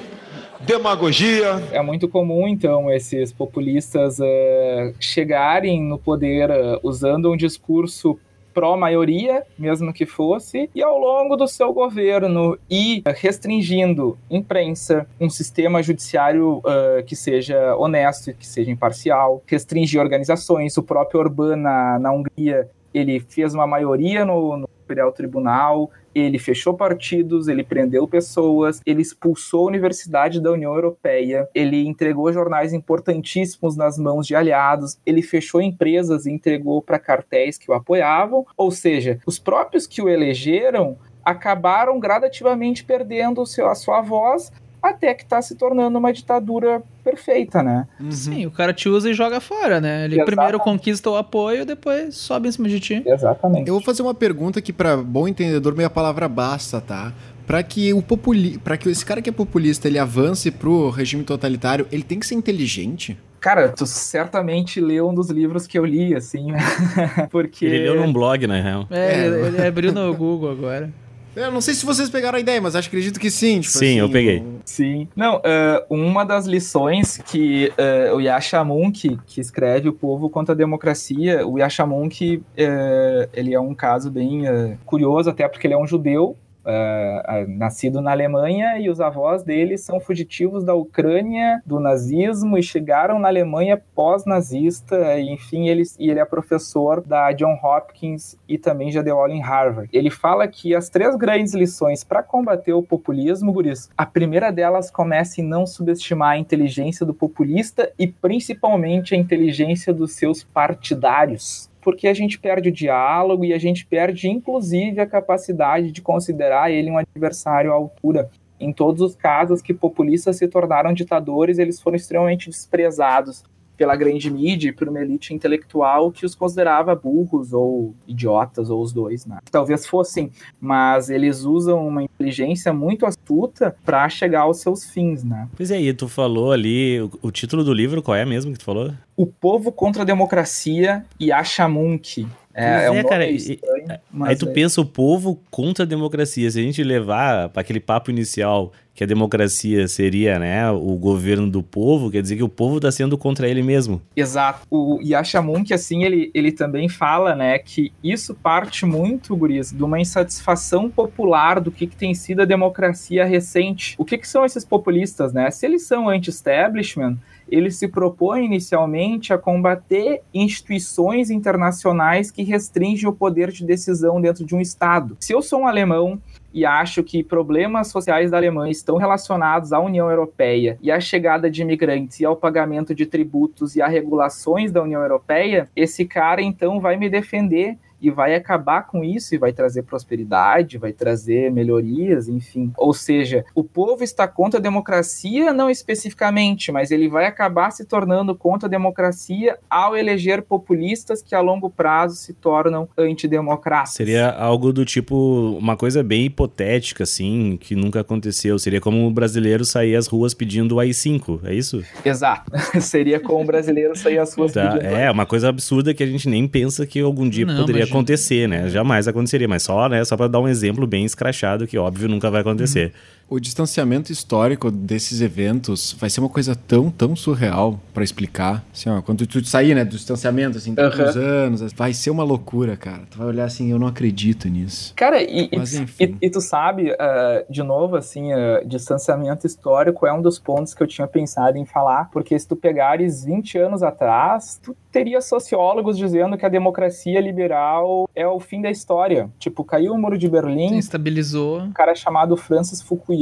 S5: demagogia,
S4: É muito comum, então, esses populistas eh, chegarem no poder eh, usando um discurso pró-maioria, mesmo que fosse, e ao longo do seu governo ir eh, restringindo imprensa, um sistema judiciário eh, que seja honesto e que seja imparcial, restringir organizações. O próprio Orbán na, na Hungria, ele fez uma maioria no, no Imperial Tribunal, ele fechou partidos, ele prendeu pessoas, ele expulsou a Universidade da União Europeia, ele entregou jornais importantíssimos nas mãos de aliados, ele fechou empresas e entregou para cartéis que o apoiavam, ou seja, os próprios que o elegeram acabaram gradativamente perdendo a sua voz até que está se tornando uma ditadura perfeita, né?
S1: Uhum.
S2: Sim, o cara te usa e joga fora, né? Ele
S4: Exatamente.
S2: primeiro conquista o apoio, depois sobe em cima de ti.
S4: Exatamente.
S1: Eu vou fazer uma pergunta que, pra bom entendedor, meia palavra basta, tá? Pra que o populi... para que esse cara que é populista ele avance pro regime totalitário, ele tem que ser inteligente?
S4: Cara, tu certamente leu um dos livros que eu li, assim, (laughs) porque...
S3: Ele leu num blog, na real.
S2: É,
S1: É.
S2: ele abriu no Google agora.
S1: Eu não sei se vocês pegaram a ideia, mas acho acredito que sim. Tipo
S3: Sim,
S1: assim,
S3: eu peguei.
S4: Sim. Não, eh, uma das lições que eh, o Yasha Munk, que escreve O Povo contra a Democracia, o Yasha Munk, eh, ele é um caso bem curioso, até porque ele é um judeu, ah, nascido na Alemanha, e os avós dele são fugitivos da Ucrânia, do nazismo, e chegaram na Alemanha pós-nazista, enfim, ele, e ele é professor da John Hopkins e também já deu aula em Harvard. Ele fala que as três grandes lições para combater o populismo, guris, a primeira delas começa em não subestimar a inteligência do populista e principalmente a inteligência dos seus partidários. Porque a gente perde o diálogo e a gente perde, inclusive, a capacidade de considerar ele um adversário à altura. Em todos os casos que populistas se tornaram ditadores, eles foram extremamente desprezados pela grande mídia e por uma elite intelectual que os considerava burros ou idiotas, ou os dois, né? Talvez fossem, mas eles usam uma inteligência muito astuta para chegar aos seus fins, né?
S3: Pois é, e tu falou ali, o, o título do livro, qual é mesmo que tu falou?
S4: O Povo contra a Democracia e Achamunki. É, é
S3: é,
S4: um nome
S3: cara,
S4: estranho, mas
S3: Aí tu
S4: é-
S3: pensa o povo contra a democracia. Se a gente levar para aquele papo inicial que a democracia seria, né, o governo do povo, quer dizer que o povo tá sendo contra ele mesmo.
S4: Exato. O Yashamunki, assim, ele, ele também fala, né, que isso parte muito, guris, de uma insatisfação popular do que, que tem sido a democracia recente. O que, que são esses populistas, né? Se eles são anti-establishment, eles se propõem inicialmente a combater instituições internacionais que restringem o poder de decisão dentro de um Estado. Se eu sou um alemão e acho que problemas sociais da Alemanha estão relacionados à União Europeia e à chegada de imigrantes e ao pagamento de tributos e a regulações da União Europeia, esse cara então vai me defender e vai acabar com isso e vai trazer prosperidade, vai trazer melhorias, enfim. Ou seja, o povo está contra a democracia, não especificamente, mas ele vai acabar se tornando contra a democracia ao eleger populistas que a longo prazo se tornam antidemocratas.
S3: Seria algo do tipo, uma coisa bem hipotética, assim, que nunca aconteceu. Seria como o brasileiro sair às ruas pedindo o AI-5, é isso?
S4: Exato. (laughs) Seria como o brasileiro sair às ruas
S3: Tá,
S4: pedindo
S3: é, uma coisa absurda que a gente nem pensa que algum dia
S2: Não,
S3: poderia
S2: imagina.
S3: Acontecer, né? Jamais aconteceria, mas só, né, só para dar um exemplo bem escrachado que óbvio nunca vai acontecer.
S1: O distanciamento histórico desses eventos vai ser uma coisa tão, tão surreal pra explicar. Assim, ó, quando tu sair, né, do distanciamento, assim,
S4: Aham.
S1: uns anos, vai ser uma loucura, cara. Tu vai olhar assim, eu não acredito nisso.
S4: Cara, e, e-
S1: Mas,
S4: e- e tu sabe, ah, de novo, assim, ah, distanciamento histórico é um dos pontos que eu tinha pensado em falar, porque se tu pegares 20 anos atrás, tu teria sociólogos dizendo que a democracia liberal é o fim da história. Tipo, caiu o muro de Berlim,
S2: Estabilizou.
S4: um cara chamado Francis Fukuyama,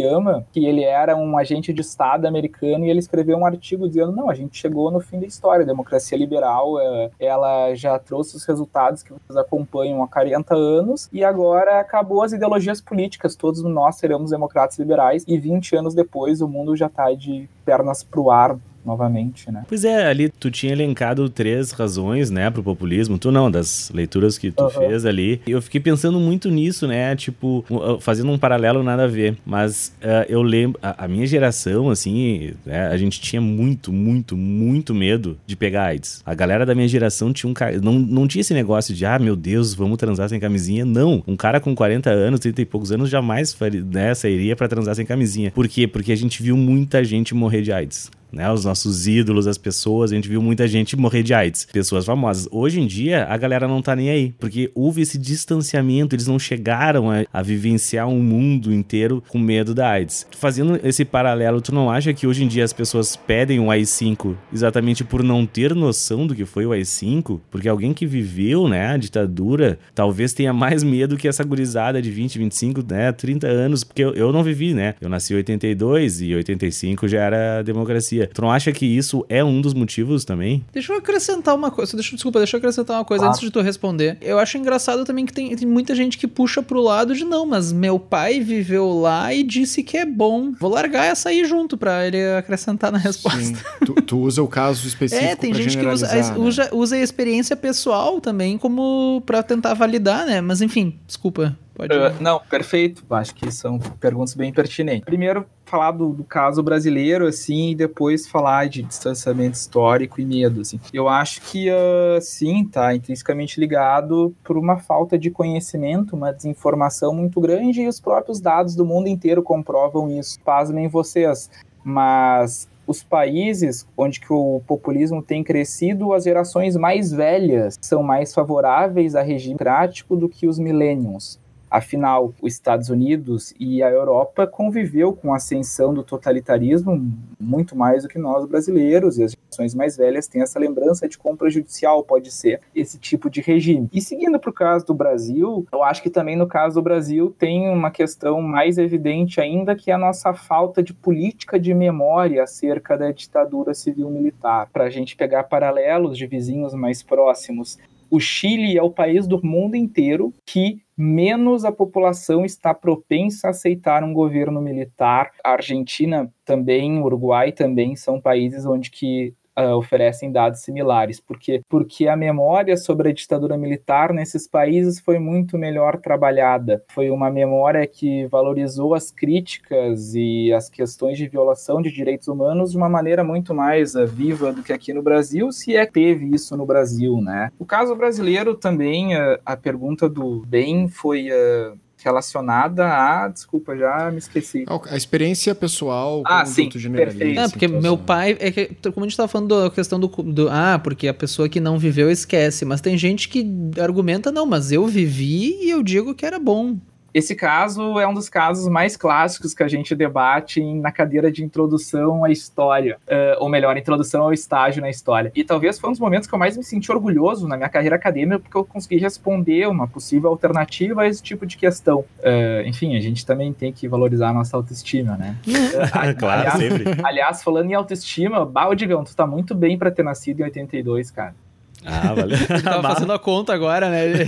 S4: que ele era um agente de Estado americano, e ele escreveu um artigo dizendo: não, a gente chegou no fim da história. A democracia liberal, eh, ela já trouxe os resultados que vocês acompanham há 40 anos, e agora acabou as ideologias políticas. Todos nós seremos democratas liberais, e 20 anos depois o mundo já está de pernas pro ar novamente, né?
S3: Pois é, ali tu tinha elencado três razões, né, pro populismo. Tu não, das leituras que tu
S4: Aham.
S3: fez ali. E eu fiquei pensando muito nisso, né, tipo, fazendo um paralelo nada a ver. Mas uh, eu lembro, a, a minha geração, assim, né, a gente tinha muito, muito, muito medo de pegar AIDS. A galera da minha geração tinha um ca- não, não tinha esse negócio de, ah, meu Deus, vamos transar sem camisinha. Não, um cara com 40 anos, 30 e poucos anos, jamais faria, né, sairia pra transar sem camisinha. Por quê? Porque a gente viu muita gente morrer de AIDS né? Os nossos ídolos, as pessoas, a gente viu muita gente morrer de AIDS, pessoas famosas. Hoje em dia, a galera não tá nem aí, porque houve esse distanciamento, eles não chegaram a, a vivenciar um mundo inteiro com medo da AIDS. Fazendo esse paralelo, tu não acha que hoje em dia as pessoas pedem o AI-5 exatamente por não ter noção do que foi o AI-5? Porque alguém que viveu, né, a ditadura, talvez tenha mais medo que essa gurizada de 20, 25, né, 30 anos, porque eu, eu não vivi, né? Eu nasci em 82 e 85 já era democracia. Tu não acha que isso é um dos motivos também?
S2: Deixa eu acrescentar uma coisa. Deixa, desculpa, deixa eu acrescentar uma coisa
S4: Claro.
S2: antes de tu responder. Eu acho engraçado também que tem, tem muita gente que puxa pro lado de não, mas meu pai viveu lá e disse que é bom. Vou largar essa aí junto pra ele acrescentar na resposta.
S1: Sim. tu, tu usa o caso específico
S2: É, tem
S1: pra
S2: gente que usa,
S1: né?
S2: usa, usa a experiência pessoal também como pra tentar validar, né? Mas enfim, desculpa. Pode
S4: Uh, não, perfeito. Acho que são perguntas bem pertinentes. Primeiro, falar do, do caso brasileiro, assim, e depois falar de distanciamento histórico e medo, assim. Eu acho que, uh, sim, tá intrinsecamente ligado por uma falta de conhecimento, uma desinformação muito grande, e os próprios dados do mundo inteiro comprovam isso. Pasmem vocês. Mas os países onde que o populismo tem crescido, as gerações mais velhas são mais favoráveis a regime democrático do que os millennials. Afinal, os Estados Unidos e a Europa conviveu com a ascensão do totalitarismo muito mais do que nós brasileiros, e as gerações mais velhas têm essa lembrança de quão prejudicial pode ser esse tipo de regime. E seguindo para o caso do Brasil, eu acho que também no caso do Brasil tem uma questão mais evidente ainda, que é a nossa falta de política de memória acerca da ditadura civil-militar. Para a gente pegar paralelos de vizinhos mais próximos, o Chile é o país do mundo inteiro que menos a população está propensa a aceitar um governo militar. A Argentina também, Uruguai também são países onde que uh, oferecem dados similares. Por quê? Porque a memória sobre a ditadura militar nesses países foi muito melhor trabalhada. Foi uma memória que valorizou as críticas e as questões de violação de direitos humanos de uma maneira muito mais uh, viva do que aqui no Brasil, se é teve isso no Brasil, né? O caso brasileiro também, uh, a pergunta do bem foi relacionada a. Desculpa, já me esqueci.
S1: A experiência pessoal.
S4: Ah, sim.
S2: É, porque
S1: então,
S2: meu
S1: assim.
S2: pai. É que, como a gente tava falando da questão do, do. Ah, porque a pessoa que não viveu esquece. Mas tem gente que argumenta, não, mas eu vivi e eu digo que era bom.
S4: Esse caso é um dos casos mais clássicos que a gente debate em- na cadeira de introdução à história, eh, ou melhor, introdução ao estágio na história. E talvez foi um dos momentos que eu mais me senti orgulhoso na minha carreira acadêmica, porque eu consegui responder uma possível alternativa a esse tipo de questão. Eh, enfim, a gente também tem que valorizar a nossa autoestima, né? (laughs) Eh,
S3: claro,
S4: aliás,
S3: sempre.
S4: aliás, falando em autoestima, Baldigão, tu tá muito bem pra ter nascido em 82, cara.
S3: Ah, valeu.
S2: Ele tava fazendo a conta agora, né? Ele,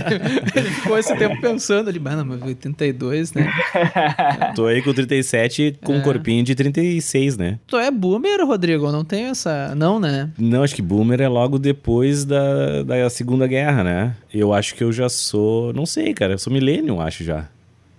S2: ele ficou esse tempo pensando ali, mano, mas 82, né? (laughs)
S3: Tô aí com 37 com um
S2: É.
S3: corpinho de 36, né?
S2: Tu é boomer, Rodrigo? Não tem essa. Não, né?
S3: Não, acho que Boomer é logo depois da, da Segunda Guerra, né? Eu acho que eu já sou. Não sei, cara. Eu sou millennium, acho já.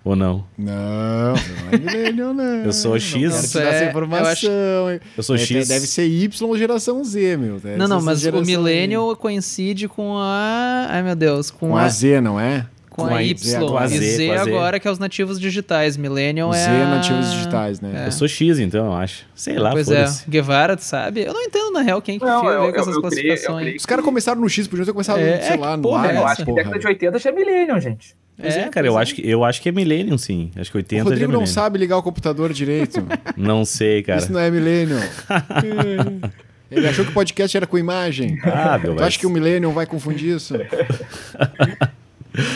S3: Ou não?
S1: Não, não é millennial, não.
S3: Eu sou
S1: Não
S3: X.
S2: Isso
S1: dar
S2: é- eu
S1: informação. hein?
S3: Eu sou
S1: É,
S3: X.
S1: Deve ser Y geração Z, meu. Deve
S2: não, não, mas o Millennial coincide com a. Ai, meu Deus, com.
S1: Com
S2: a.
S1: a Z, não é?
S2: Com,
S3: Com
S2: a
S3: a
S2: Y.
S3: Z, com a
S2: e
S3: Z,
S2: Z
S3: com a Z.
S2: agora que é os nativos digitais. Millennium é.
S1: Z
S2: a-
S1: nativos digitais, né?
S3: Eu sou X, então, eu acho. Sei lá,
S2: Pois é. Guevara, tu sabe? Eu não entendo, na real, quem que
S4: Não, eu-
S2: com essas
S4: eu creio-
S2: classificações.
S4: creio
S1: Os caras começaram no X, podiam ter começado,
S2: É,
S1: sei
S2: é,
S1: lá,
S2: que
S1: no
S2: porra
S1: A,
S2: é
S4: Eu
S1: mas
S4: acho que década de 80 já é Millennium, gente.
S3: Pois é,
S2: É,
S3: cara, eu
S2: pois
S3: acho, que, eu acho que é Millennium, sim. Acho que
S1: O
S3: 80 já é
S1: Rodrigo não
S3: Millennium.
S1: sabe ligar o computador direito. (laughs)
S3: Não sei, cara.
S1: Isso não é Millennium. (laughs) Ele achou que o podcast era com imagem.
S3: Ah, meu
S1: Tu acha que o Millennium vai confundir isso? (laughs)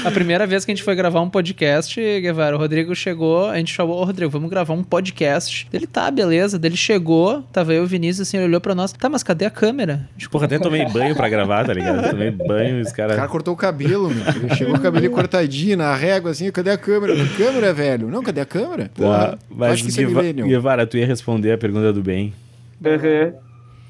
S2: A primeira vez que a gente foi gravar um podcast, Guevara, o Rodrigo chegou, a gente chamou, ô Rodrigo, vamos gravar um podcast. Ele tá, beleza. Dele chegou, tava eu e o Vinícius, assim, ele olhou pra nós, tá, mas cadê a câmera? A gente,
S3: Porra, até tomei banho pra gravar, tá ligado? (laughs) Tomei banho e os
S1: O cara
S3: caras...
S1: cortou o cabelo, meu. Ele chegou com o cabelo cortadinho, na régua, assim. Cadê a câmera? Câmera, velho? Não, cadê a câmera? Porra,
S3: Tá, mas
S1: acha que isso é?
S3: Guevara, tu ia responder a pergunta do bem.
S4: Uhum.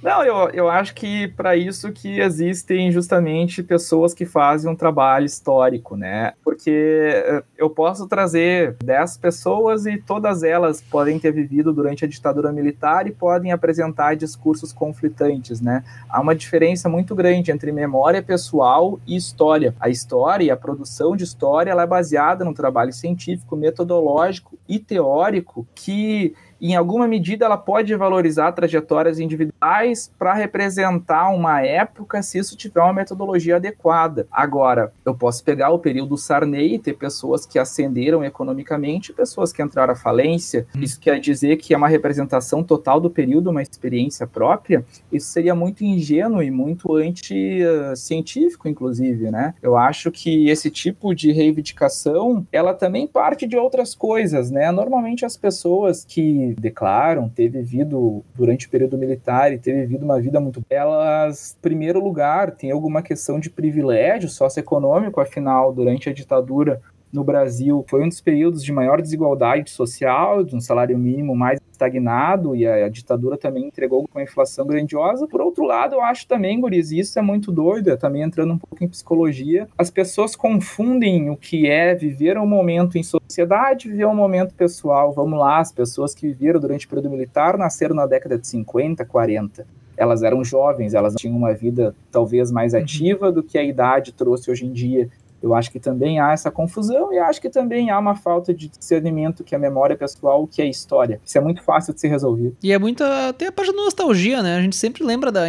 S4: Não, eu, eu acho que para isso que existem justamente pessoas que fazem um trabalho histórico, né? Porque eh, eu posso trazer 10 pessoas e todas elas podem ter vivido durante a ditadura militar e podem apresentar discursos conflitantes, né? Há uma diferença muito grande entre memória pessoal e história. A história e a produção de história ela é baseada no trabalho científico, metodológico e teórico que em alguma medida ela pode valorizar trajetórias individuais para representar uma época se isso tiver uma metodologia adequada. Agora, eu posso pegar o período Sarney e ter pessoas que ascenderam economicamente e pessoas que entraram à falência. Isso quer dizer que é uma representação total do período, uma experiência própria. Isso seria muito ingênuo e muito anti-científico, inclusive, né? Eu acho que esse tipo de reivindicação, ela também parte de outras coisas, né? Normalmente as pessoas que declaram ter vivido durante o período militar e ter vivido uma vida muito elas, primeiro lugar, tem alguma questão de privilégio socioeconômico, afinal, durante a ditadura no Brasil foi um dos períodos de maior desigualdade social, de um salário mínimo mais estagnado e a, a ditadura também entregou com uma inflação grandiosa. Por outro lado, eu acho também, Guris, isso é muito doido, é também entrando um pouco em psicologia, as pessoas confundem o que é viver um momento em sociedade, viver um momento pessoal. Vamos lá, as pessoas que viveram durante o período militar nasceram na década de 50, 40 elas eram jovens, elas tinham uma vida talvez mais ativa do que a idade trouxe hoje em dia. Eu acho que também há essa confusão e acho que também há uma falta de discernimento que é memória pessoal, que é história. Isso é muito fácil de ser resolvido.
S2: E é muita. Tem a parte da nostalgia, né? A gente sempre lembra da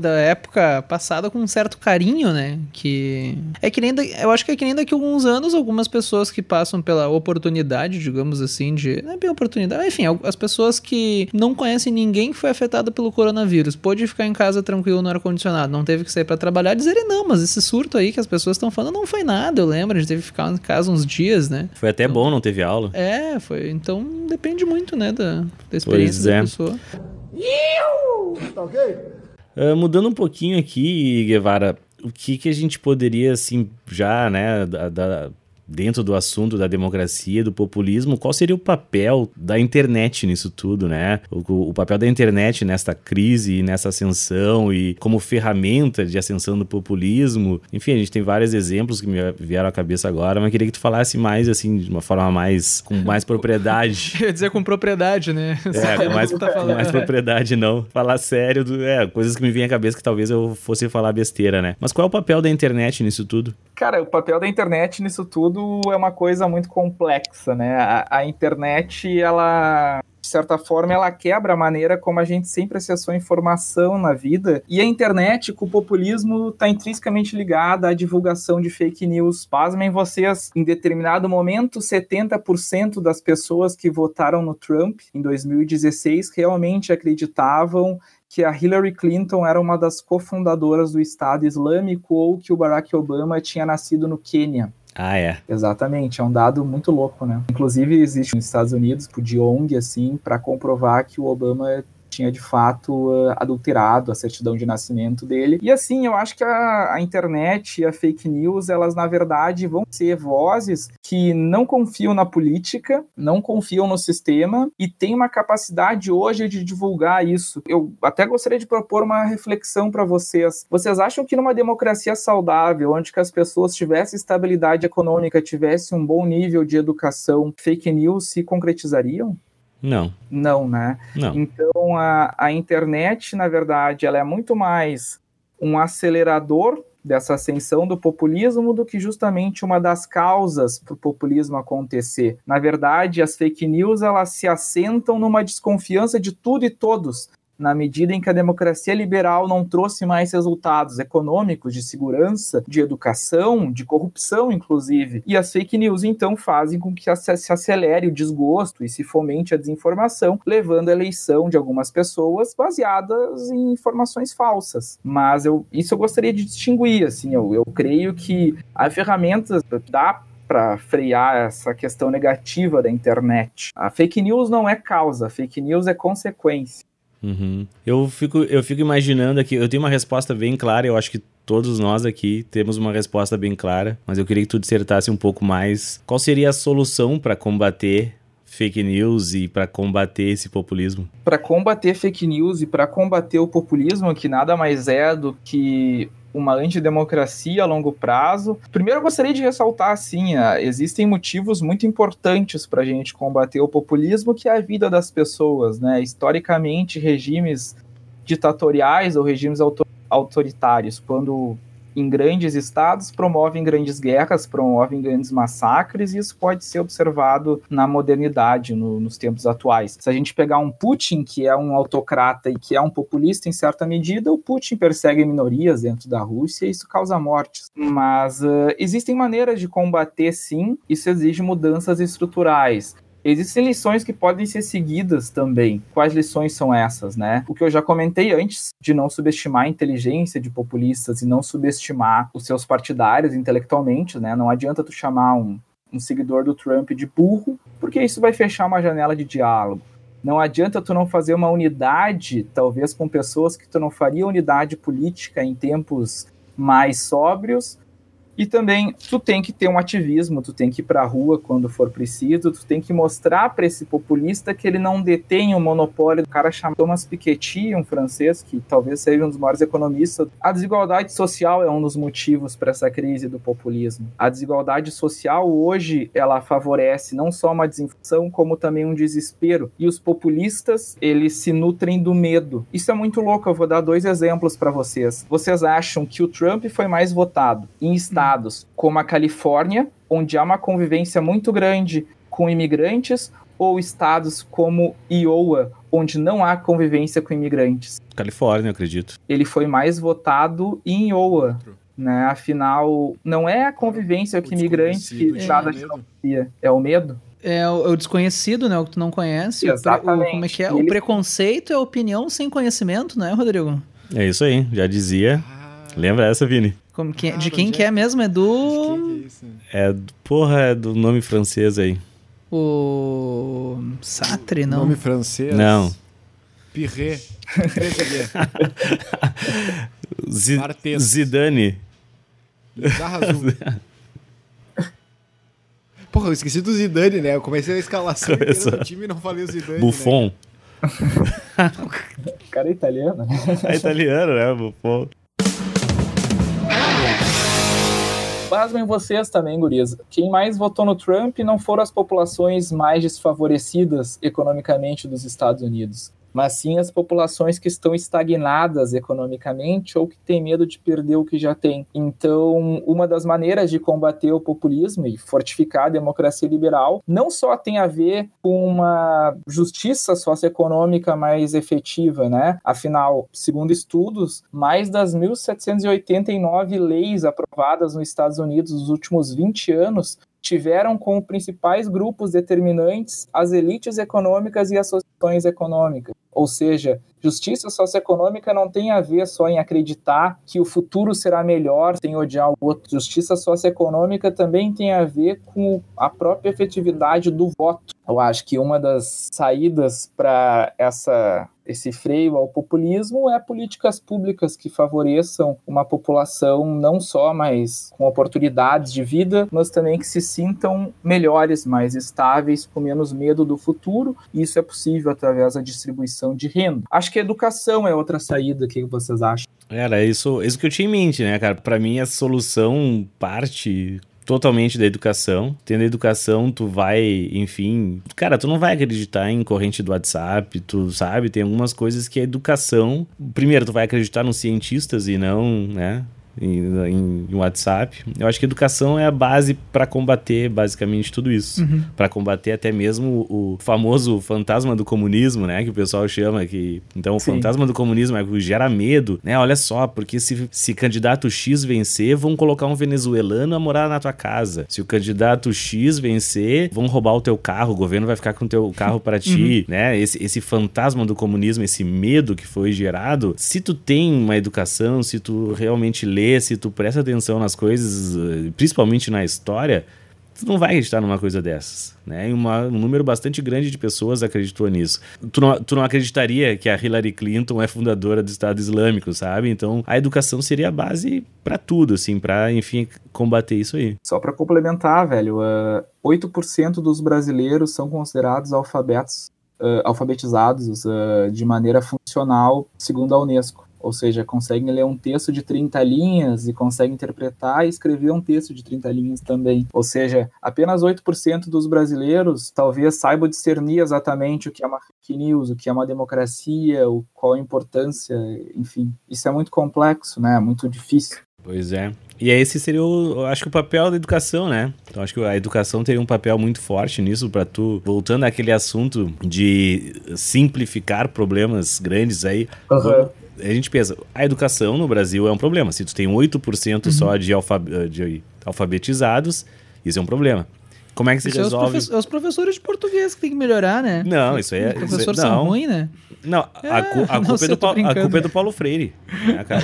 S2: da época passada com um certo carinho, né? Que. É que nem. Da... Eu acho que é que nem daqui a alguns anos, algumas pessoas que passam pela oportunidade, digamos assim, de. Não é bem oportunidade. Enfim, as pessoas que não conhecem ninguém que foi afetado pelo coronavírus. Pôde ficar em casa tranquilo no ar-condicionado, não teve que sair para trabalhar, dizerem, não, mas esse surto aí que as pessoas estão falando não foi nada. Eu lembro, a gente teve que ficar em casa uns dias, né?
S3: Foi até bom, não teve aula.
S2: É, foi. Então depende muito, né, da, da experiência
S3: Pois é.
S2: da pessoa.
S3: Ah, mudando um pouquinho aqui, Guevara, o que, que a gente poderia, assim, já, né, da, da- dentro do assunto da democracia, do populismo, qual seria o papel da internet nisso tudo, né? O, o papel da internet nesta crise, e nessa ascensão e como ferramenta de ascensão do populismo. Enfim, a gente tem vários exemplos que me vieram à cabeça agora, mas queria que tu falasse mais, assim, de uma forma mais, com mais propriedade. (laughs)
S2: Eu ia dizer com propriedade, né?
S3: É, com mais,
S2: tá falando.
S3: mais propriedade, não. Falar sério, do, é, coisas que me vêm à cabeça que talvez eu fosse falar besteira, né? Mas qual é o papel da internet nisso tudo?
S4: Cara, o papel da internet nisso tudo é uma coisa muito complexa, né? A, a internet, ela de certa forma, ela quebra a maneira como a gente sempre acessou informação na vida. E a internet, com o populismo, está intrinsecamente ligada à divulgação de fake news. Pasmem vocês, em determinado momento, 70% das pessoas que votaram no Trump em 2016 realmente acreditavam que a Hillary Clinton era uma das cofundadoras do Estado Islâmico ou que o Barack Obama tinha nascido no Quênia.
S3: Ah, é.
S4: Exatamente, é um dado muito louco, né? Inclusive existe nos Estados Unidos, por de ONG, assim, para comprovar que o Obama tinha de fato uh, adulterado a certidão de nascimento dele. E assim, eu acho que a, a, internet e a fake news, elas na verdade vão ser vozes que não confiam na política, não confiam no sistema e têm uma capacidade hoje de divulgar isso. Eu até gostaria de propor uma reflexão para vocês. Vocês acham que numa democracia saudável, onde que as pessoas tivessem estabilidade econômica, tivessem um bom nível de educação, fake news se concretizariam?
S3: Não.
S4: Não, né?
S3: Não.
S4: Então a, a internet, na verdade, ela é muito mais um acelerador dessa ascensão do populismo do que justamente uma das causas para o populismo acontecer. Na verdade, as fake news elas se assentam numa desconfiança de tudo e todos, na medida em que a democracia liberal não trouxe mais resultados econômicos, de segurança, de educação, de corrupção, inclusive. E as fake news, então, fazem com que se acelere o desgosto e se fomente a desinformação, levando à eleição de algumas pessoas baseadas em informações falsas. Mas eu, isso eu gostaria de distinguir, assim, eu, eu creio que a ferramenta dá para frear essa questão negativa da internet. A fake news não é causa, a fake news é consequência.
S3: Uhum. Eu, fico, eu fico imaginando aqui, eu tenho uma resposta bem clara, eu acho que todos nós aqui temos uma resposta bem clara, mas eu queria que tu dissertasse um pouco mais. Qual seria a solução para combater fake news e para combater esse populismo?
S4: Para combater fake news e para combater o populismo, que nada mais é do que uma antidemocracia a longo prazo. Primeiro, eu gostaria de ressaltar, assim, existem motivos muito importantes para a gente combater o populismo, que é a vida das pessoas, né? Historicamente, regimes ditatoriais ou regimes autoritários, quando em grandes estados promovem grandes guerras, promovem grandes massacres, e isso pode ser observado na modernidade, no, nos tempos atuais. Se a gente pegar um Putin, que é um autocrata e que é um populista em certa medida, o Putin persegue minorias dentro da Rússia e isso causa mortes. Mas uh, existem maneiras de combater, sim, isso exige mudanças estruturais. Existem lições que podem ser seguidas também. Quais lições são essas, né? O que eu já comentei antes, de não subestimar a inteligência de populistas e não subestimar os seus partidários intelectualmente, né? Não adianta tu chamar um, um seguidor do Trump de burro, porque isso vai fechar uma janela de diálogo. Não adianta tu não fazer uma unidade, talvez com pessoas que tu não faria unidade política em tempos mais sóbrios, e também tu tem que ter um ativismo, tu tem que ir para a rua quando for preciso, tu tem que mostrar para esse populista que ele não detém o monopólio. O cara chama Thomas Piketty, um francês que talvez seja um dos maiores economistas. A desigualdade social é um dos motivos para essa crise do populismo. A desigualdade social hoje ela favorece não só uma desinflação, como também um desespero. E os populistas, eles se nutrem do medo. Isso é muito louco, eu vou dar dois exemplos para vocês. Vocês acham que o Trump foi mais votado em estados estados como a Califórnia, onde há uma convivência muito grande com imigrantes, ou estados como Iowa, onde não há convivência com imigrantes?
S3: Califórnia, acredito.
S4: Ele foi mais votado em Iowa. Né? Afinal, não é a convivência com imigrantes que traz a xenofobia, é o medo.
S2: É o, é o, desconhecido, né? O que tu não conhece. Exatamente. O, como é que é? Ele... O preconceito é opinião sem conhecimento, né, Rodrigo?
S3: É isso aí, já dizia. Ah. Lembra essa, Vini?
S2: Como que, é? de quem que é mesmo? É do.
S3: É, porra, é do nome francês aí.
S2: O. Sartre, não?
S1: Nome francês?
S3: Não.
S1: Pirret. (laughs)
S3: Zidane.
S1: Porra, eu esqueci do Zidane, né? Eu comecei a escalação do time e não falei o Zidane.
S3: Buffon.
S4: Né? (laughs) o cara é italiano.
S3: É italiano, né? Buffon.
S4: Pasmem vocês também, gurias. Quem mais votou no Trump não foram as populações mais desfavorecidas economicamente dos Estados Unidos mas sim as populações que estão estagnadas economicamente ou que têm medo de perder o que já têm. Então, uma das maneiras de combater o populismo e fortificar a democracia liberal não só tem a ver com uma justiça socioeconômica mais efetiva, né? Afinal, segundo estudos, mais das 1.789 leis aprovadas nos Estados Unidos nos últimos 20 anos tiveram como principais grupos determinantes as elites econômicas e associações econômicas. Ou seja, justiça socioeconômica não tem a ver só em acreditar que o futuro será melhor sem odiar o outro. Justiça socioeconômica também tem a ver com a própria efetividade do voto. Eu acho que uma das saídas para essa esse freio ao populismo é políticas públicas que favoreçam uma população não só mais com oportunidades de vida, mas também que se sintam melhores, mais estáveis, com menos medo do futuro. Isso é possível através da distribuição de renda. Acho que a educação é outra saída. O que vocês acham?
S3: Era isso, isso que eu tinha em mente, né, cara? Para mim, a solução parte totalmente da educação. Tendo educação, tu vai, enfim. Cara, tu não vai acreditar em corrente do WhatsApp, tu sabe? Tem algumas coisas que a educação. Primeiro, tu vai acreditar nos cientistas e não, né? Em, em, WhatsApp. Eu acho que educação é a base para combater basicamente tudo isso.
S2: Uhum.
S3: Para combater até mesmo o famoso fantasma do comunismo, né? Que o pessoal chama que. Então, o
S4: Sim.
S3: fantasma do comunismo é que gera medo, né? Olha só, porque se, se candidato X vencer, vão colocar um venezuelano a morar na tua casa. Se o candidato X vencer, vão roubar o teu carro, o governo vai ficar com o teu carro para ti, né? Esse, esse fantasma do comunismo, esse medo que foi gerado, se tu tem uma educação, se tu realmente lê, se tu presta atenção nas coisas, eh, principalmente na história, tu não vai acreditar numa coisa dessas, né? E uma- um número bastante grande de pessoas acreditou nisso. Tu não, tu não acreditaria que a Hillary Clinton é fundadora do Estado Islâmico, sabe? Então, a educação seria a base pra tudo, assim, pra, enfim, combater isso aí.
S4: Só para complementar, velho, ah, 8% dos brasileiros são considerados alfabetos, ah, alfabetizados ah, de maneira funcional, segundo a Unesco. Ou seja, conseguem ler um texto de 30 linhas e conseguem interpretar e escrever um texto de 30 linhas também. Ou seja, apenas 8% dos brasileiros talvez saibam discernir exatamente o que é uma fake news, o que é uma democracia, o, qual a importância, enfim. Isso é muito complexo, né? Muito difícil.
S3: Pois é. E esse seria, o, eu acho que o papel da educação, né? Então acho que a educação teria um papel muito forte nisso pra tu, voltando àquele assunto de simplificar problemas grandes aí.
S4: Aham.
S3: A gente pensa, a educação no Brasil é um problema. Se tu tem 8% só de, alfab- de alfabetizados, isso é um problema. Como é que se
S2: Isso é os,
S3: resolve?
S2: é os professores de português que tem que melhorar, né?
S3: Não, isso aí é.
S2: Os
S3: é-
S2: professores
S3: não.
S2: são ruins, né?
S3: Não, a,
S2: Ah,
S3: cu- a
S2: não
S3: culpa,
S2: sei,
S3: é do Paulo, a culpa é do Paulo Freire. né, cara?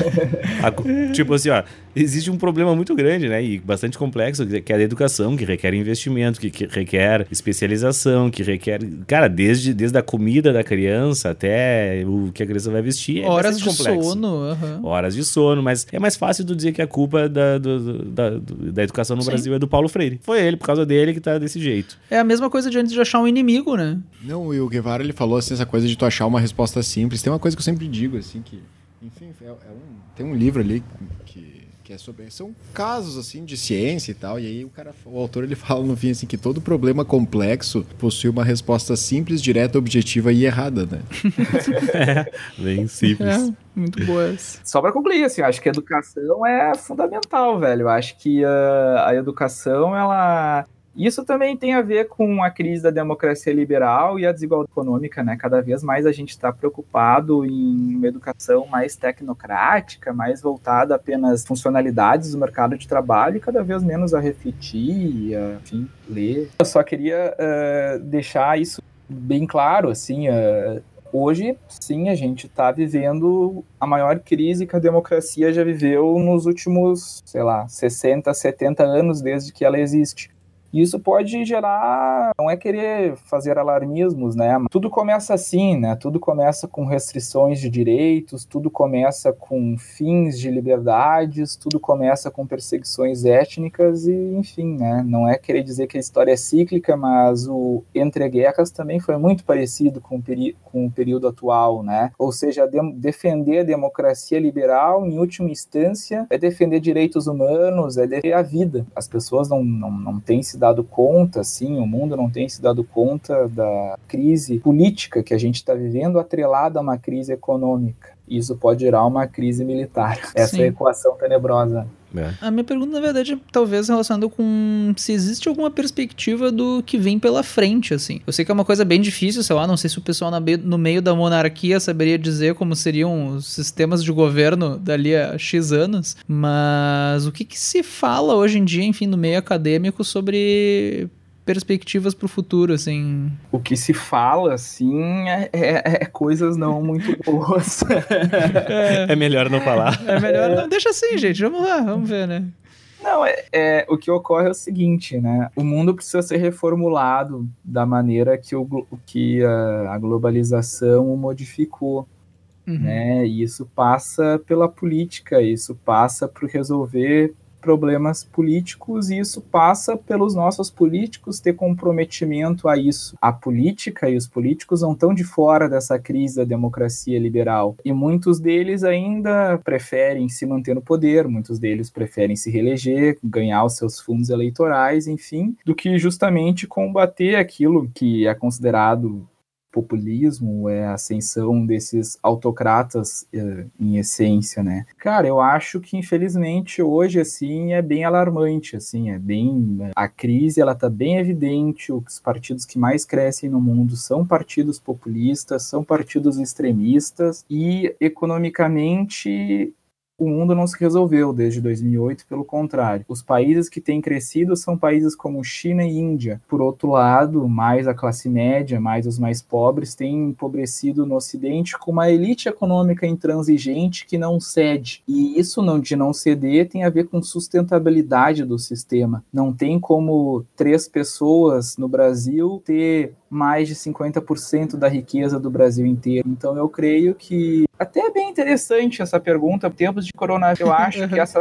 S3: A (laughs) tipo assim, ó, existe um problema muito grande, né? E bastante complexo, que é a educação, que requer investimento, que, que requer especialização, que requer. Cara, desde, desde a comida da criança até o que a criança vai vestir. É
S2: Horas de
S3: complexo.
S2: sono. aham.
S3: Horas de sono, mas é mais fácil tu dizer que a culpa da, do- do- da, do- da educação no
S2: Sim.
S3: Brasil é do Paulo Freire. Foi ele, por causa dele, que tá desse jeito.
S2: É a mesma coisa de antes de achar um inimigo, né?
S1: Não, e o Guevara ele falou assim, essa coisa de tu achar uma resposta simples. Tem uma coisa que eu sempre digo, assim, que. Enfim, é, é um, tem um livro ali que, que é sobre. São casos, assim, de ciência e tal. E aí o cara, o autor, ele (laughs) fala no fim, assim, que todo problema complexo possui uma resposta simples, direta, objetiva e errada, né? (laughs)
S3: Bem simples.
S2: É, muito boas.
S4: Só para concluir, assim, acho que a educação é fundamental, velho. Eu acho que ah, a educação, ela. Isso também tem a ver com a crise da democracia liberal e a desigualdade econômica, né? Cada vez mais a gente está preocupado em uma educação mais tecnocrática, mais voltada apenas funcionalidades do mercado de trabalho e cada vez menos a refletir, a, enfim, ler. Eu só queria ah, deixar isso bem claro, assim, ah, Hoje, sim, a gente está vivendo a maior crise que a democracia já viveu nos últimos, sei lá, 60, 70 anos desde que ela existe. E isso pode gerar, não é querer fazer alarmismos, né? Tudo começa assim, né? Tudo começa com restrições de direitos, tudo começa com fins de liberdades, tudo começa com perseguições étnicas e, enfim, né? Não é querer dizer que a história é cíclica, mas o entre guerras também foi muito parecido com o, com o período atual, né? Ou seja, de defender a democracia liberal, em última instância, é defender direitos humanos, é defender a vida. As pessoas não, não, não têm se conta, assim, o mundo não tem se dado conta da crise política que a gente está vivendo atrelada a uma crise econômica. E isso pode gerar uma crise militar. Essa
S2: Sim.
S4: é a equação tenebrosa.
S3: É.
S2: A minha pergunta, na verdade, é talvez relacionada com se existe alguma perspectiva do que vem pela frente, assim. Eu sei que é uma coisa bem difícil, sei lá, não sei se o pessoal no meio da monarquia saberia dizer como seriam os sistemas de governo dali a X anos, mas o que, que se fala hoje em dia, enfim, no meio acadêmico sobre perspectivas pro futuro, assim.
S4: O que se fala, assim, é, é- é coisas não muito boas.
S3: É melhor não falar.
S2: É melhor não, deixa assim, gente, vamos lá, vamos ver, né?
S4: Não, é, é- o que ocorre é o seguinte, né? O mundo precisa ser reformulado da maneira que, o, que a, a globalização o modificou,
S2: Uhum.
S4: né? E isso passa pela política, isso passa por resolver problemas políticos e isso passa pelos nossos políticos ter comprometimento a isso. A política e os políticos não estão de fora dessa crise da democracia liberal e muitos deles ainda preferem se manter no poder, muitos deles preferem se reeleger, ganhar os seus fundos eleitorais, enfim, do que justamente combater aquilo que é considerado populismo, é a ascensão desses autocratas uh, em essência, né? Cara, eu acho que infelizmente hoje assim é bem alarmante, assim, é bem a crise, ela tá bem evidente, os partidos que mais crescem no mundo são partidos populistas, são partidos extremistas e economicamente o mundo não se resolveu desde 2008, pelo contrário. Os países que têm crescido são países como China e Índia. Por outro lado, mais a classe média, mais os mais pobres têm empobrecido no Ocidente com uma elite econômica intransigente que não cede. E isso não, de não ceder tem a ver com sustentabilidade do sistema. Não tem como três pessoas no Brasil ter mais de 50% da riqueza do Brasil inteiro. Então eu creio que até é bem interessante essa pergunta. Tempos de coronavírus, eu (laughs) acho que essa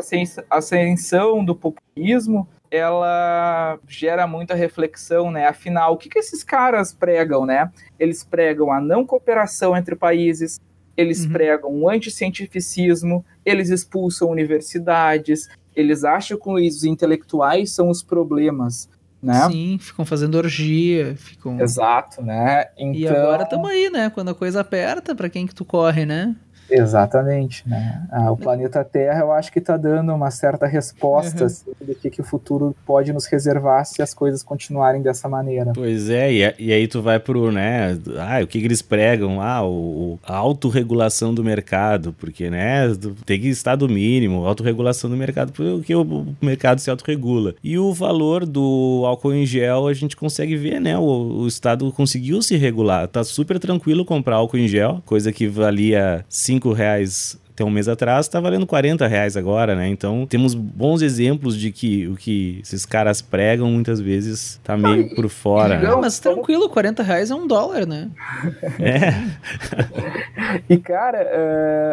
S4: ascensão do populismo ela gera muita reflexão, né? Afinal, o que, que esses caras pregam, né? Eles pregam a não cooperação entre países, eles uhum. pregam o anticientificismo, eles expulsam universidades, eles acham que os intelectuais são os problemas né?
S2: Sim, ficam fazendo orgia, ficam...
S4: Exato, né?
S2: Então... E agora estamos aí, né? Quando a coisa aperta, para quem que tu corre, né?
S4: Exatamente, né? Ah, o planeta Terra eu acho que está dando uma certa resposta uhum. assim, do que, que o futuro pode nos reservar se as coisas continuarem dessa maneira.
S3: Pois é, e, e aí tu vai pro, né? Ah, o que, que eles pregam? Ah, o, a autorregulação do mercado, porque, né? Tem que estar do mínimo, autorregulação do mercado, porque o, o mercado se autorregula. E o valor do álcool em gel a gente consegue ver, né? O, o Estado conseguiu se regular. Tá super tranquilo comprar álcool em gel, coisa que valia 5 5 reais até um mês atrás, está valendo 40 reais agora, né? Então temos bons exemplos de que o que esses caras pregam muitas vezes tá meio por fora.
S2: Não, né? mas tranquilo, 40 reais é um dólar, né?
S3: É. (laughs)
S4: e cara,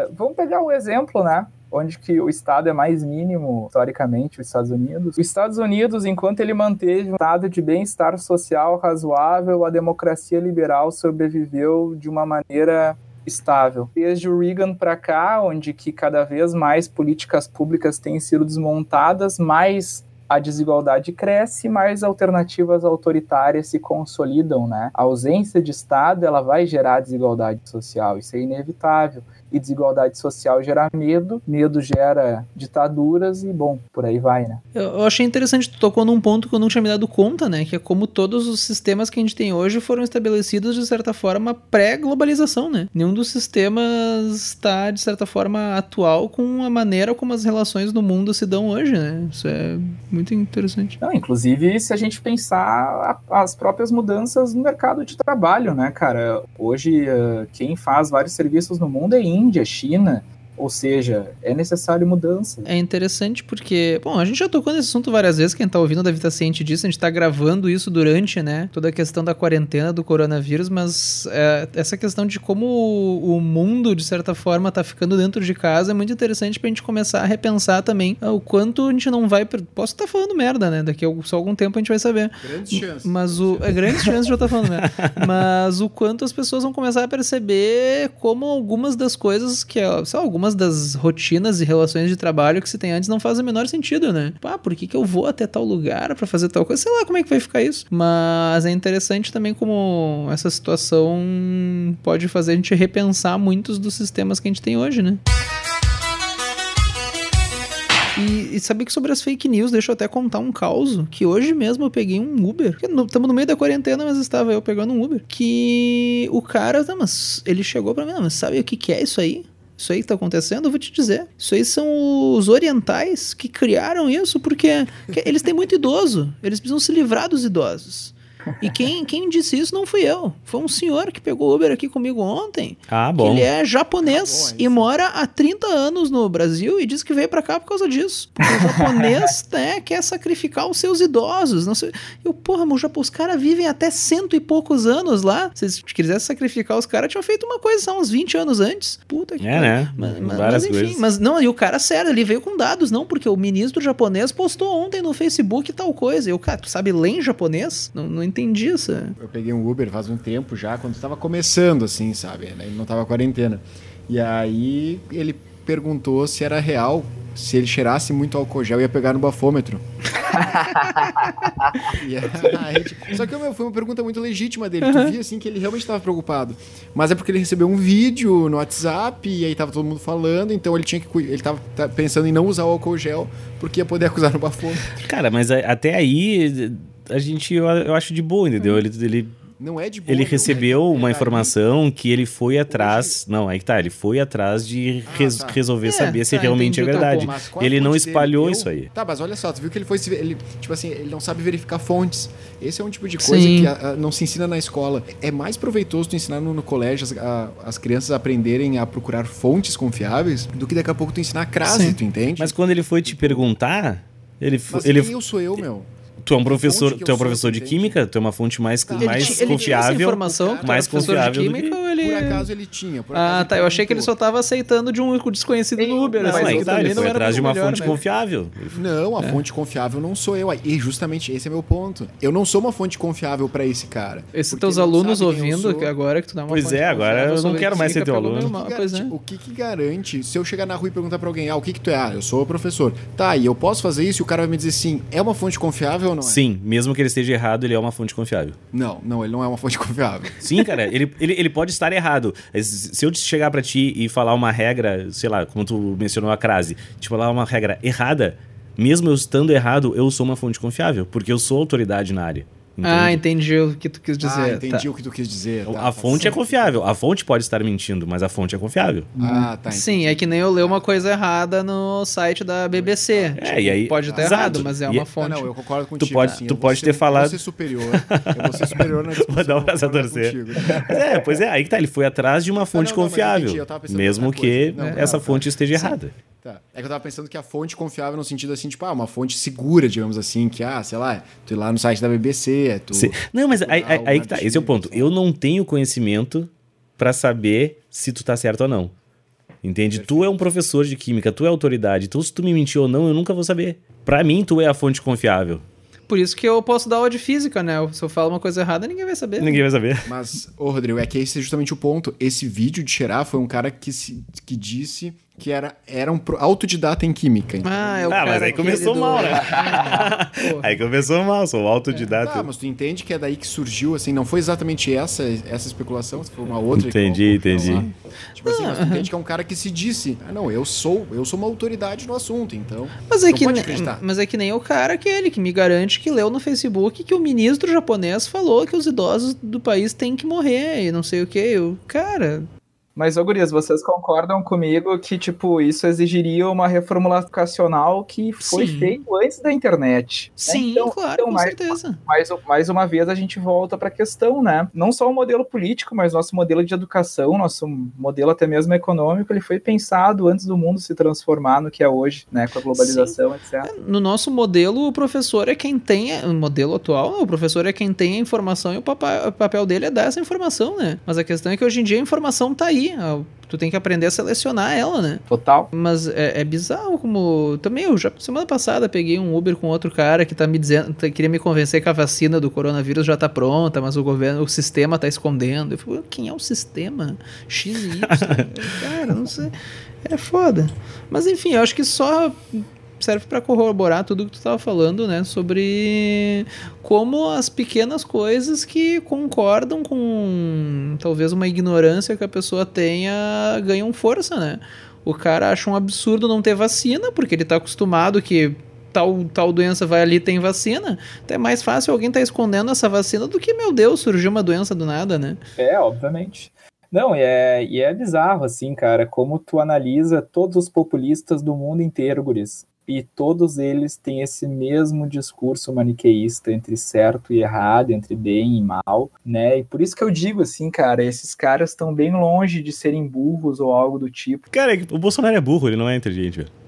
S4: uh, vamos pegar um exemplo, né? onde que o Estado é mais mínimo, historicamente, os Estados Unidos. Os Estados Unidos, enquanto ele manteve um estado de bem-estar social razoável, a democracia liberal sobreviveu de uma maneira estável. Desde o Reagan para cá, onde que cada vez mais políticas públicas têm sido desmontadas, mais a desigualdade cresce, mais alternativas autoritárias se consolidam, né? A ausência de Estado, ela vai gerar desigualdade social, isso é inevitável e desigualdade social gera medo, medo gera ditaduras e, bom, por aí vai, né?
S2: Eu, achei interessante, tu tocou num ponto que eu não tinha me dado conta, né? Que é como todos os sistemas que a gente tem hoje foram estabelecidos, de certa forma, pré-globalização, né? Nenhum dos sistemas está, de certa forma, atual com a maneira como as relações no mundo se dão hoje, né? Isso é muito interessante.
S4: Não, inclusive, se a gente pensar as próprias mudanças no mercado de trabalho, né, cara? Hoje, uh, quem faz vários serviços no mundo é Índia, China, ou seja, é necessário mudança.
S2: É interessante porque, bom, a gente já tocou nesse assunto várias vezes, quem tá ouvindo deve estar ciente disso, a gente tá gravando isso durante, né, toda a questão da quarentena do coronavírus, mas é, essa questão de como o, mundo, de certa forma, tá ficando dentro de casa é muito interessante pra gente começar a repensar também o quanto a gente não vai... Posso estar tá falando merda, né, daqui a só algum tempo a gente vai saber.
S1: Grandes chances.
S2: Mas o... É grandes chances de eu estar tá falando merda. (laughs) Mas o quanto as pessoas vão começar a perceber como algumas das coisas que, sei lá, algumas algumas das rotinas e relações de trabalho que se tem antes não fazem o menor sentido, né? Ah, por que, que eu vou até tal lugar para fazer tal coisa? Sei lá como é que vai ficar isso. Mas é interessante também como essa situação pode fazer a gente repensar muitos dos sistemas que a gente tem hoje, né? E, e sabia que sobre as fake news, deixa eu até contar um caos, que hoje mesmo eu peguei um Uber. Estamos no meio da quarentena, mas estava eu pegando um Uber. Que o cara, tá, mas ele chegou para mim, não, mas sabe o que, que é isso aí? Isso aí que está acontecendo, eu vou te dizer. Isso aí são os orientais que criaram isso porque eles têm muito idoso. Eles precisam se livrar dos idosos. E quem, quem disse isso não fui eu. Foi um senhor que pegou o Uber aqui comigo ontem.
S3: Ah, bom.
S2: Ele é japonês ah, bom, e mora há 30 anos no Brasil e diz que veio para cá por causa disso. Porque o japonês (laughs) né, quer sacrificar os seus idosos. Não sei. Eu, porra, meu, os caras vivem até cento e poucos anos lá. Se eles quisessem sacrificar os caras, tinham feito uma coisa só uns 20 anos antes. Puta que
S3: É, né?
S2: Mas, mas, mas enfim, coisas. mas não, e o cara, sério, ele veio com dados, não, porque o ministro japonês postou ontem no Facebook tal coisa. E o cara, tu sabe ler em japonês? Não, não entendi isso.
S1: Eu peguei um Uber faz um tempo já, quando estava começando, assim, sabe? Ele não estava quarentena. E aí ele perguntou se era real, se ele cheirasse muito álcool gel, ia pegar no bafômetro. (laughs) A gente- Só que meu, foi uma pergunta muito legítima dele. Tu via assim que ele realmente estava preocupado. Mas é porque ele recebeu um vídeo no WhatsApp e aí tava todo mundo falando, então ele tinha que ele tava tá pensando em não usar o álcool gel porque ia poder (laughs) acusar no bafômetro.
S3: Cara, mas a- até aí a gente eu, eu acho de boa, entendeu? Ele, ele,
S1: Não é de boa.
S3: ele
S1: não,
S3: recebeu
S1: é-
S3: uma
S1: é
S3: informação que ele foi atrás. Não, aí que tá, ele foi atrás de
S1: Ah,
S3: res-
S1: tá.
S3: resolver
S2: É,
S3: saber se
S2: tá,
S3: realmente é
S2: entendi teu
S3: verdade.
S1: A
S3: Ele não
S1: dele?
S3: espalhou
S1: Eu-
S3: isso aí.
S1: Tá, mas olha só, tu viu que ele foi. Ele, tipo assim, ele não sabe verificar fontes. Esse é um tipo de coisa
S2: Sim.
S1: que ah, ah, não se ensina na escola. É mais proveitoso tu ensinar no, no colégio as, a- as crianças a aprenderem a procurar fontes confiáveis do que daqui a pouco tu ensinar a crase,
S2: Sim.
S1: tu entende?
S3: Mas quando ele foi te perguntar, ele, fo-
S1: Mas
S3: ele
S1: quem eu sou eu, meu?
S3: Tu é um professor, tu é um professor de química, tu é uma fonte mais,
S1: Tá.
S2: Ele,
S3: mais
S2: ele tinha essa
S3: confiável.
S2: informação, que tu
S3: mais
S2: de
S3: confiável do
S2: química
S3: que-
S2: ele...
S1: Por acaso ele tinha. Por
S2: Ah,
S1: acaso
S2: tá. Eu achei que ele só
S1: perguntou.
S2: tava aceitando de um desconhecido no Uber.
S3: Não,
S2: assim,
S3: aí
S2: que
S3: que tá, ele
S2: não
S3: foi
S2: era
S3: atrás de uma
S2: melhor,
S3: fonte
S2: né?
S3: confiável.
S1: Não,
S2: É.
S1: a fonte confiável não sou eu. E justamente esse é meu ponto. Eu não sou uma fonte confiável pra esse cara.
S2: Esses teus
S1: ele
S2: alunos ouvindo
S1: sou.
S2: que agora que tu dá uma
S3: Pois
S2: fonte
S3: é, agora eu não quero mais ser teu aluno.
S2: meu
S1: O
S2: mal.
S1: que,
S2: Pois é.
S1: garante, o que garante se eu chegar na rua e perguntar pra alguém, ah, o que que tu é? Ah, eu sou professor. Tá, e eu posso fazer isso e o cara vai me dizer sim, é uma fonte confiável ou não é?
S3: Sim, mesmo que ele esteja errado, ele é uma fonte confiável.
S1: Não, não, ele não é uma fonte confiável.
S3: Sim, cara, ele, ele, ele pode estar errado. Se eu chegar pra ti e falar uma regra, sei lá, como tu mencionou a crase, te falar uma regra errada, mesmo eu estando errado, eu sou uma fonte confiável, porque eu sou autoridade na área.
S2: Ah, entendi o que tu quis dizer.
S1: ah, entendi
S2: tá.
S1: o que tu quis dizer. tá,
S3: a
S1: tá
S3: fonte é confiável. A fonte pode estar mentindo, mas a fonte é confiável.
S1: Ah, tá.
S2: Sim, é que nem eu ler uma coisa errada no site da BBC.
S3: É, e aí-
S2: Pode estar
S3: Exato.
S2: errado, mas é uma
S1: Ah,
S2: fonte.
S1: não, eu concordo contigo.
S3: pode-
S1: sim,
S3: tu
S1: eu
S3: pode
S1: vou
S3: ter
S1: ser-
S3: falado-
S1: Eu vou ser superior. Eu vou ser superior na discussão. (laughs)
S3: Vou dar um braço a torcer. (laughs) É, pois é, aí que tá, ele foi atrás de uma fonte
S1: não, não,
S3: confiável.
S1: entendi,
S3: mesmo que.
S1: Não,
S3: essa
S1: não,
S3: fonte
S1: tá.
S3: esteja errada.
S1: Tá. É que eu tava pensando que a fonte confiável no sentido assim, tipo, ah, uma fonte segura, digamos assim, que, ah, sei lá, tu ir lá no site da BBC, tu...
S3: Sim. Não, mas aí, aí- aí que tá, esse é o ponto. Eu não tenho conhecimento pra saber se tu tá certo ou não. Entende? Tu é um professor de química, tu é autoridade. Então, se tu me mentiu ou não, eu nunca vou saber. Pra mim, tu é a fonte confiável.
S2: Por isso que eu posso dar aula de física, né? Se eu falo uma coisa errada, ninguém vai saber.
S3: Ninguém vai saber.
S1: Mas, ô Rodrigo, é que esse é justamente o ponto. Esse vídeo de cheirar foi um cara que, se, que disse que era, era um autodidata em química. entendeu?
S2: Ah, é o
S3: Ah, mas aí começou
S2: aquele
S3: mal, né?
S2: Ah. (laughs)
S3: Aí começou mal, sou autodidata.
S1: Tá, mas tu entende que é daí que surgiu, assim, não foi exatamente essa, essa especulação, foi uma outra. que
S3: Entendi,
S1: colocaram
S3: entendi.
S1: lá. Tipo assim, mas tu entende que é um cara que se disse, ah, não, eu sou, eu sou uma autoridade no assunto, então.
S2: Mas é,
S1: não
S2: que,
S1: pode acreditar.
S2: mas é que nem o cara aquele que me garante que leu no Facebook que o ministro japonês falou que os idosos do país têm que morrer e não sei o que. Eu, cara,
S4: Mas, ô gurias, vocês concordam comigo que, tipo, isso exigiria uma reformulação educacional que foi
S2: Sim.
S4: feito antes da internet. né?
S2: sim,
S4: Então-
S2: claro,
S4: então,
S2: com
S4: mais,
S2: certeza.
S4: mais, mais uma vez a gente volta para a questão, né? Não só o modelo político, mas nosso modelo de educação, nosso modelo até mesmo econômico, ele foi pensado antes do mundo se transformar no que é hoje, né? Com a globalização, etc.
S2: No nosso modelo, o professor é quem tem, no modelo atual, o professor é quem tem a informação e o papel dele é dar essa informação, né? Mas a questão é que hoje em dia a informação tá aí, tu tem que aprender a selecionar ela, né?
S4: Total.
S2: Mas é, é bizarro como. Também, eu já semana passada peguei um Uber com outro cara que tá me dizendo. tá- queria me convencer que a vacina do coronavírus já tá pronta, mas o governo, o sistema tá escondendo. Eu falei, quem é o sistema? X e Y. (laughs) Cara, não sei. É foda. Mas enfim, eu acho que só serve para corroborar tudo que tu tava falando, né? Sobre como as pequenas coisas que concordam com talvez uma ignorância que a pessoa tenha ganham força, né? O cara acha um absurdo não ter vacina, porque ele tá acostumado que tal, tal doença vai ali tem vacina. Então é mais fácil alguém tá escondendo essa vacina do que, meu Deus, surgiu uma doença do nada, né?
S4: É, obviamente. Não, e é, e é bizarro, assim, cara, como tu analisa todos os populistas do mundo inteiro, guris. E todos eles têm esse mesmo discurso maniqueísta entre certo e errado, entre bem e mal, né? E por isso que eu digo, assim, cara, esses caras estão bem longe de serem burros ou algo do tipo.
S3: Cara, o Bolsonaro é burro, ele não é inteligente, velho.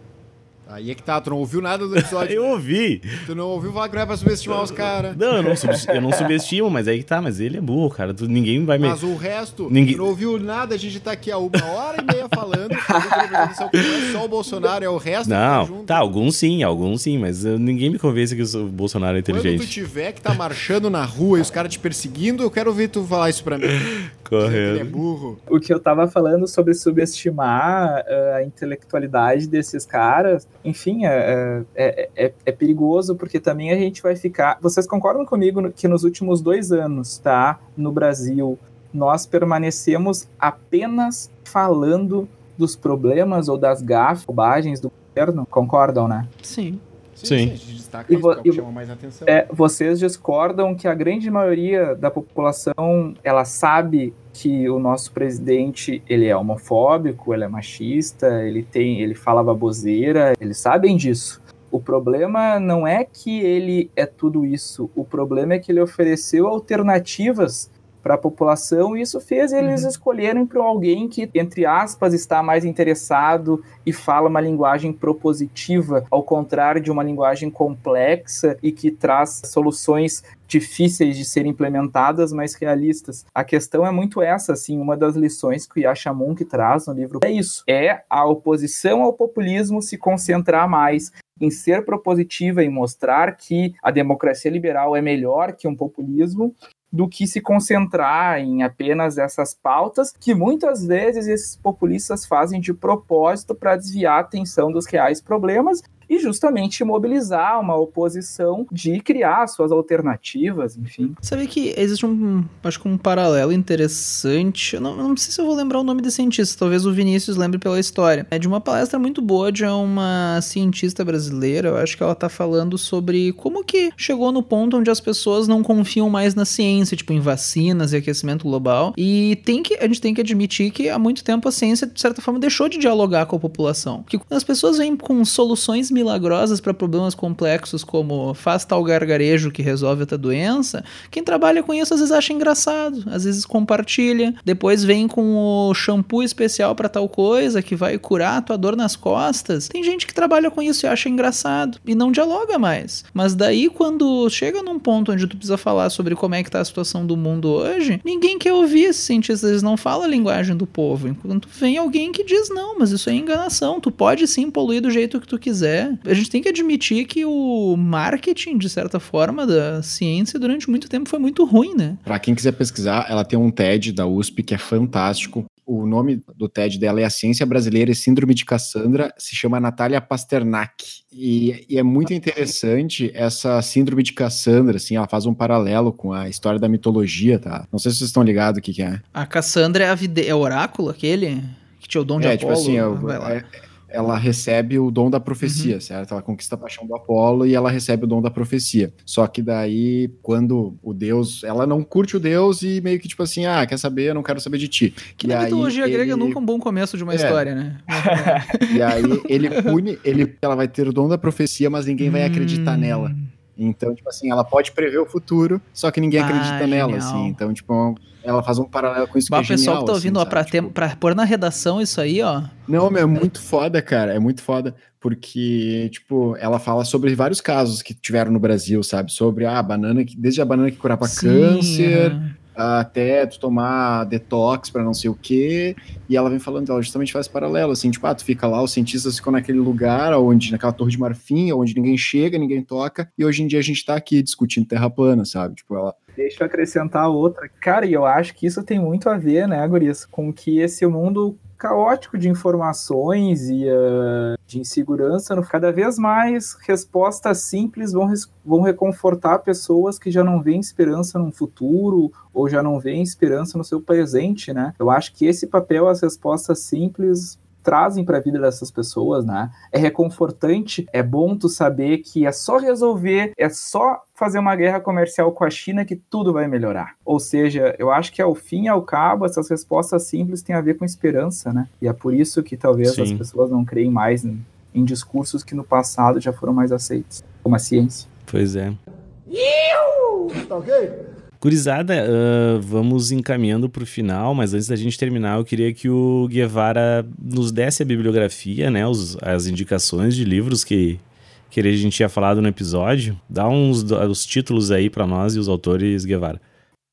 S1: Aí é que tá, tu não ouviu nada do episódio. (laughs)
S3: Eu ouvi.
S1: Tu não ouviu falar que não é pra subestimar os caras.
S3: Não, eu não, sub- eu não (laughs) subestimo, mas aí que tá, mas ele é burro, cara. Tu- ninguém vai me.
S1: Mas o resto,
S3: Ninguém-
S1: tu não ouviu nada, a gente tá aqui há uma hora e meia falando Não é só o Bolsonaro, é o resto
S3: Não,
S1: que junto.
S3: tá, alguns sim, alguns sim, mas uh, ninguém me convence que o Bolsonaro é
S1: Quando tu
S3: inteligente.
S1: tiver que tá marchando na rua e os caras te perseguindo, eu quero ver tu falar isso pra mim. (laughs) Ele é
S3: Correto.
S1: burro.
S4: o que eu tava falando sobre subestimar eh, a intelectualidade desses caras, enfim, é, é, é, é perigoso porque também a gente vai ficar. Vocês concordam comigo que nos últimos dois anos, tá, no Brasil, nós permanecemos apenas falando dos problemas ou das gafas, bobagens do governo? Concordam, né?
S2: Sim.
S3: Sim.
S1: a gente destaca
S4: E
S1: isso, é o que
S4: e-
S1: chama mais atenção.
S4: É, vocês discordam que a grande maioria da população ela sabe que o nosso presidente ele é homofóbico, ele é machista, ele tem, ele fala baboseira, eles sabem disso. O problema não é que ele é tudo isso, o problema é que ele ofereceu alternativas para a população e isso fez eles escolherem para alguém que, entre aspas, está mais interessado e fala uma linguagem propositiva, ao contrário de uma linguagem complexa e que traz soluções difíceis de serem implementadas, mas realistas. A questão é muito essa, assim, uma das lições que o Yashamun que traz no livro é isso, é a oposição ao populismo se concentrar mais em ser propositiva e mostrar que a democracia liberal é melhor que um populismo do que se concentrar em apenas essas pautas que muitas vezes esses populistas fazem de propósito para desviar a atenção dos reais problemas e justamente mobilizar uma oposição de criar suas alternativas, enfim.
S2: Sabe que existe um, acho que um paralelo interessante. Eu não, não sei se eu vou lembrar o nome desse cientista, talvez o Vinícius lembre pela história. É de uma palestra muito boa de uma cientista brasileira. Eu acho que ela tá falando sobre como que chegou no ponto onde as pessoas não confiam mais na ciência, tipo em vacinas e aquecimento global. E tem que, a gente tem que admitir que há muito tempo a ciência, de certa forma, deixou de dialogar com a população. Porque as pessoas vêm com soluções milagrosas para problemas complexos como faz tal gargarejo que resolve outra doença, quem trabalha com isso às vezes acha engraçado, às vezes compartilha, depois vem com o shampoo especial para tal coisa que vai curar a tua dor nas costas. Tem gente que trabalha com isso e acha engraçado e não dialoga mais. Mas daí quando chega num ponto onde tu precisa falar sobre como é que tá a situação do mundo hoje, ninguém quer ouvir esses cientistas, eles não falam a linguagem do povo. Enquanto vem alguém que diz não, mas isso é enganação, tu pode sim poluir do jeito que tu quiser. A gente tem que admitir que o marketing, de certa forma, da ciência durante muito tempo foi muito ruim, né?
S1: Pra quem quiser pesquisar, ela tem um TED da USP que é fantástico. O nome do TED dela é A Ciência Brasileira e Síndrome de Cassandra, se chama Natália Pasternak. E, e é muito interessante essa síndrome de Cassandra, assim, ela faz um paralelo com a história da mitologia, tá? Não sei se vocês estão ligados o que, que é.
S2: A Cassandra é, a vide... é o oráculo, aquele que tinha o dom de
S1: é,
S2: Apolo?
S1: tipo assim, eu- é- ela recebe o dom da profecia, certo? Ela conquista a paixão do Apolo e ela recebe o dom da profecia. Só que daí, quando o Deus, ela não curte o Deus e meio que tipo assim, ah, quer saber? Eu não quero saber de ti.
S2: Que na mitologia grega
S1: ele-
S2: nunca é um bom começo de uma
S1: É.
S2: história, né? (laughs)
S1: E aí ele pune, ele, ela vai ter o dom da profecia, mas ninguém vai acreditar
S2: Hum.
S1: nela. Então, tipo assim, ela pode prever o futuro, só que ninguém
S2: Ah,
S1: acredita nela,
S2: genial.
S1: assim. Então, tipo, ela faz um paralelo com isso
S2: Bah,
S1: que é
S2: pessoal
S1: genial,
S2: que tá
S1: assim,
S2: ouvindo, ó,
S1: sabe?
S2: pra, ter,
S1: Tipo,
S2: pra pôr na redação isso aí, ó.
S1: Não, meu, é muito foda, cara. É muito foda. Porque, tipo, ela fala sobre vários casos que tiveram no Brasil, sabe? Sobre a banana, que, desde a banana que curava
S2: Sim,
S1: câncer, até tu tomar detox pra não sei o quê. E ela vem falando, ela justamente faz paralelo, assim, tipo, ah, tu fica lá, os cientistas ficam naquele lugar, onde, naquela torre de marfim, onde ninguém chega, ninguém toca, e hoje em dia a gente tá aqui discutindo terra plana, sabe? Tipo, ela.
S4: Deixa eu acrescentar outra. Cara, e eu acho que isso tem muito a ver, né, Guris, com que esse mundo caótico de informações e ah, de insegurança, cada vez mais respostas simples vão, res- vão reconfortar pessoas que já não veem esperança num futuro ou já não veem esperança no seu presente, né? Eu acho que esse papel, as respostas simples trazem para a vida dessas pessoas, né? É reconfortante, é bom tu saber que é só resolver, é só fazer uma guerra comercial com a China que tudo vai melhorar. Ou seja, eu acho que ao fim e ao cabo essas respostas simples têm a ver com esperança, né? E é por isso que talvez
S3: Sim.
S4: as pessoas não creem mais em, em discursos que no passado já foram mais aceitos, como a ciência.
S3: Pois é. Gurizada, ah, vamos encaminhando para o final, mas antes da gente terminar, eu queria que o Guevara nos desse a bibliografia, né, os- as indicações de livros que, que a gente tinha falado no episódio. Dá uns os títulos aí para nós e os autores, Guevara.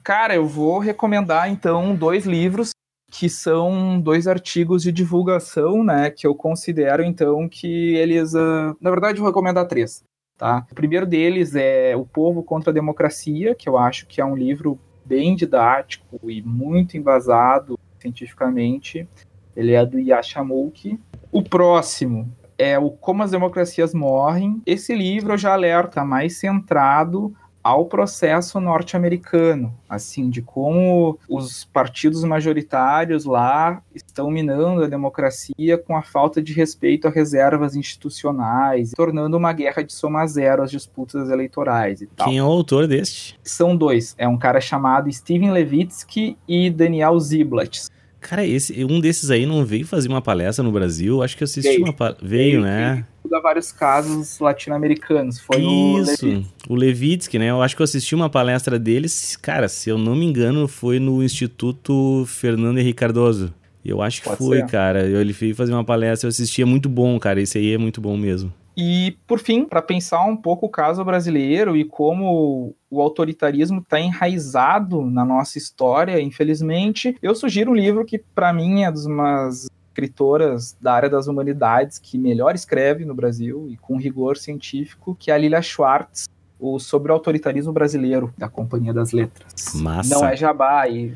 S4: Cara, eu vou recomendar então dois livros que são dois artigos de divulgação, né, que eu considero então que eles, uh, na verdade, eu vou recomendar três, tá? O primeiro deles é O Povo contra a Democracia, que eu acho que é um livro bem didático e muito embasado cientificamente. Ele é do Yashamouki. O próximo é o Como as Democracias Morrem. Esse livro já alerta mais centrado ao processo norte-americano, assim, de como os partidos majoritários lá estão minando a democracia com a falta de respeito a reservas institucionais, tornando uma guerra de soma zero às disputas eleitorais e tal.
S3: Quem é o autor deste?
S4: São dois, é um cara chamado Steven Levitsky e Daniel Ziblatt.
S3: Cara, esse, um desses aí não veio fazer uma palestra no Brasil? Acho que eu assisti veio. uma palestra. Veio, veio, né?
S4: Veio vários casos latino-americanos. Foi
S3: Isso, o Levitsky. o Levitsky, né? Eu acho que eu assisti uma palestra deles. Cara, se eu não me engano, foi no Instituto Fernando Henrique Cardoso. Eu acho que Pode foi, ser. cara. Ele veio fazer uma palestra, eu assisti, é muito bom, cara. Esse aí é muito bom mesmo.
S4: E, por fim, para pensar um pouco o caso brasileiro e como o autoritarismo está enraizado na nossa história, infelizmente, eu sugiro um livro que, para mim, é dos umas escritoras da área das humanidades que melhor escreve no Brasil e com rigor científico, que é a Lilia Schwartz, o Sobre o Autoritarismo Brasileiro, da Companhia das Letras.
S3: Massa.
S4: Não é jabá, e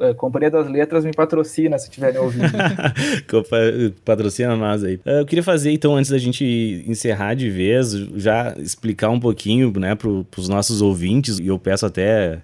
S4: é, Companhia das Letras me patrocina se tiverem ouvindo. (laughs)
S3: patrocina nós aí. Eu queria fazer, então, antes da gente encerrar de vez, já explicar um pouquinho, né, para os nossos ouvintes, e eu peço até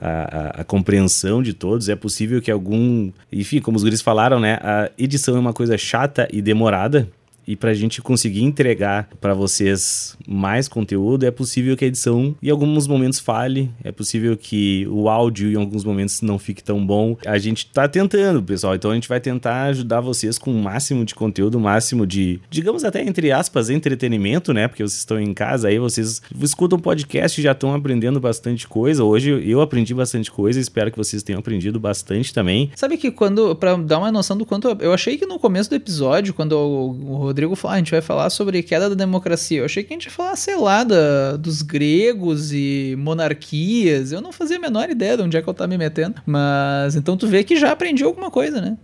S3: a, a, a, compreensão de todos. É possível que algum. Enfim, como os guris falaram, né? A edição é uma coisa chata e demorada. E para a gente conseguir entregar para vocês mais conteúdo, é possível que a edição em alguns momentos falhe, é possível que o áudio em alguns momentos não fique tão bom. A gente está tentando, pessoal, então a gente vai tentar ajudar vocês com o máximo de conteúdo, o máximo de, digamos até entre aspas, entretenimento, né? Porque vocês estão em casa aí, vocês escutam podcast e já estão aprendendo bastante coisa. Hoje eu aprendi bastante coisa, espero que vocês tenham aprendido bastante também.
S2: Sabe que quando, para dar uma noção do quanto, eu achei que no começo do episódio, quando o Rodrigo falou, ah, a gente vai falar sobre queda da democracia. Eu achei que a gente ia falar, sei lá, da, dos gregos e monarquias. Eu não fazia a menor ideia de onde é que eu tava me metendo. Mas então tu vê que já aprendi alguma coisa, né?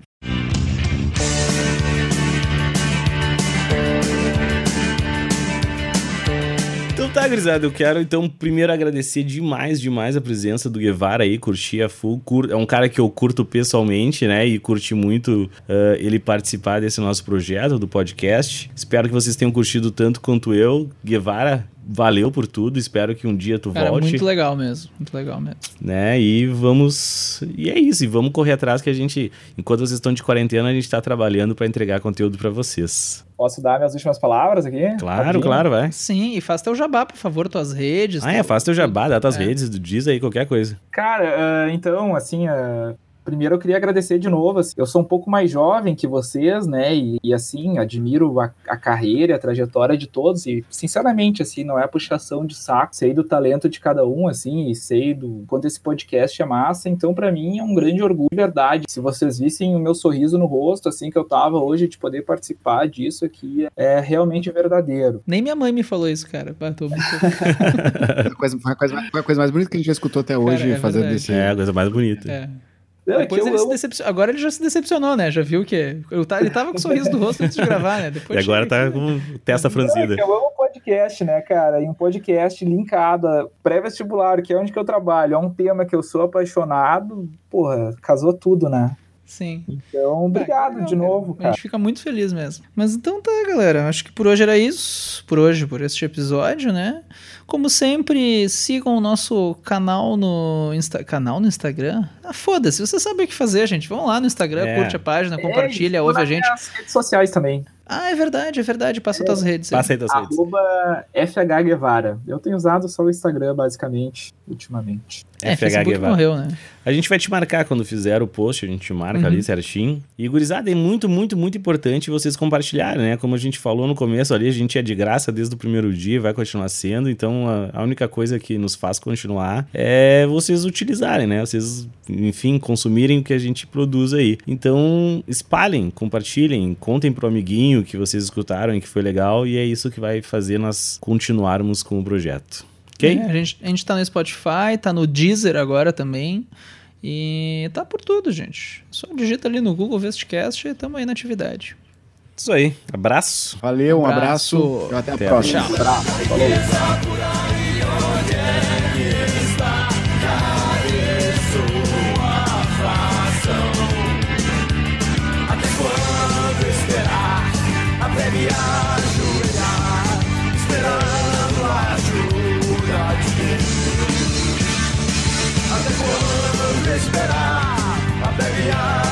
S3: Tá, gurizada, eu quero então primeiro agradecer demais, demais a presença do Guevara aí, curti a full. Cur... É um cara que eu curto pessoalmente, né? E curti muito uh, ele participar desse nosso projeto, do podcast. Espero que vocês tenham curtido tanto quanto eu. Guevara, valeu por tudo, espero que um dia tu Cara, volte.
S2: muito legal mesmo, muito legal mesmo.
S3: Né? E vamos. E é isso, e vamos correr atrás que a gente, enquanto vocês estão de quarentena, a gente está trabalhando para entregar conteúdo para vocês.
S4: Posso dar minhas últimas palavras aqui?
S3: Claro, Rapidinho? claro, vai.
S2: Sim, e faz teu jabá, por favor, tuas redes.
S3: Ah, é, faz teu jabá, dá tuas é. redes, diz aí qualquer coisa.
S4: Cara, uh, então, assim, uh, Primeiro eu queria agradecer de novo. Assim, eu sou um pouco mais jovem que vocês, né? E, e assim, admiro a, a, carreira, a trajetória de todos. E, sinceramente, assim, não é puxação de saco. Sei do talento de cada um, assim, e sei do quanto esse podcast é massa. Então, para mim, é um grande orgulho, verdade. Se vocês vissem o meu sorriso no rosto, assim, que eu tava hoje, de poder participar disso aqui, é realmente verdadeiro.
S2: Nem minha mãe me falou isso, cara. Tô muito... (laughs)
S1: foi, a coisa, foi, a coisa, foi a coisa mais bonita que a gente já escutou até hoje, cara, é fazendo verdade.
S3: É, a coisa mais bonita.
S2: É. É, Depois ele se decepcionou. Agora ele já se decepcionou, né? Já viu que. Ele tava com o sorriso do rosto antes de gravar, né?
S3: Depois e agora tá com testa franzida.
S4: É, eu amo podcast, né, cara? E um podcast linkado pré-vestibular, que é onde que eu trabalho. É um tema que eu sou apaixonado. Porra, casou tudo, né?
S2: Sim.
S4: Então, obrigado de novo, cara.
S2: A gente fica muito feliz mesmo. Mas então tá, galera. Acho que por hoje era isso. Por hoje, por este episódio, né? Como sempre, sigam o nosso canal no Insta... canal no Instagram. Ah, foda-se, você sabe o que fazer, gente. Vão lá no Instagram, é. curte a página, compartilha, é, ouve a gente.
S4: Nas redes sociais também.
S2: Ah, é verdade, é verdade. Passa é, tuas redes.
S3: Passa aí tuas redes.
S4: Arroba FH Guevara. Eu tenho usado só o Instagram, basicamente, ultimamente.
S2: É, FH Facebook Guevara. morreu, né?
S3: A gente vai te marcar quando fizer o post, a gente marca uhum. ali certinho. E, gurizada, é muito, muito, muito importante vocês compartilharem, né? Como a gente falou no começo ali, a gente é de graça desde o primeiro dia, vai continuar sendo. Então, a, a única coisa que nos faz continuar é vocês utilizarem, né? Vocês, enfim, consumirem o que a gente produz aí. Então, espalhem, compartilhem, contem pro amiguinho que vocês escutaram e que foi legal. E é isso que vai fazer nós continuarmos com o projeto. Ok?
S2: É, a, gente, a gente tá no Spotify, tá no Deezer agora também. E tá por tudo, gente. Só digita ali no Google Vestcast e tamo aí na atividade.
S3: Isso aí. Abraço.
S1: Valeu, um
S2: Abraço.
S1: abraço. e Até a
S3: Até a
S1: próxima.
S2: Tchau.
S4: Abraço, falou. será abreviar.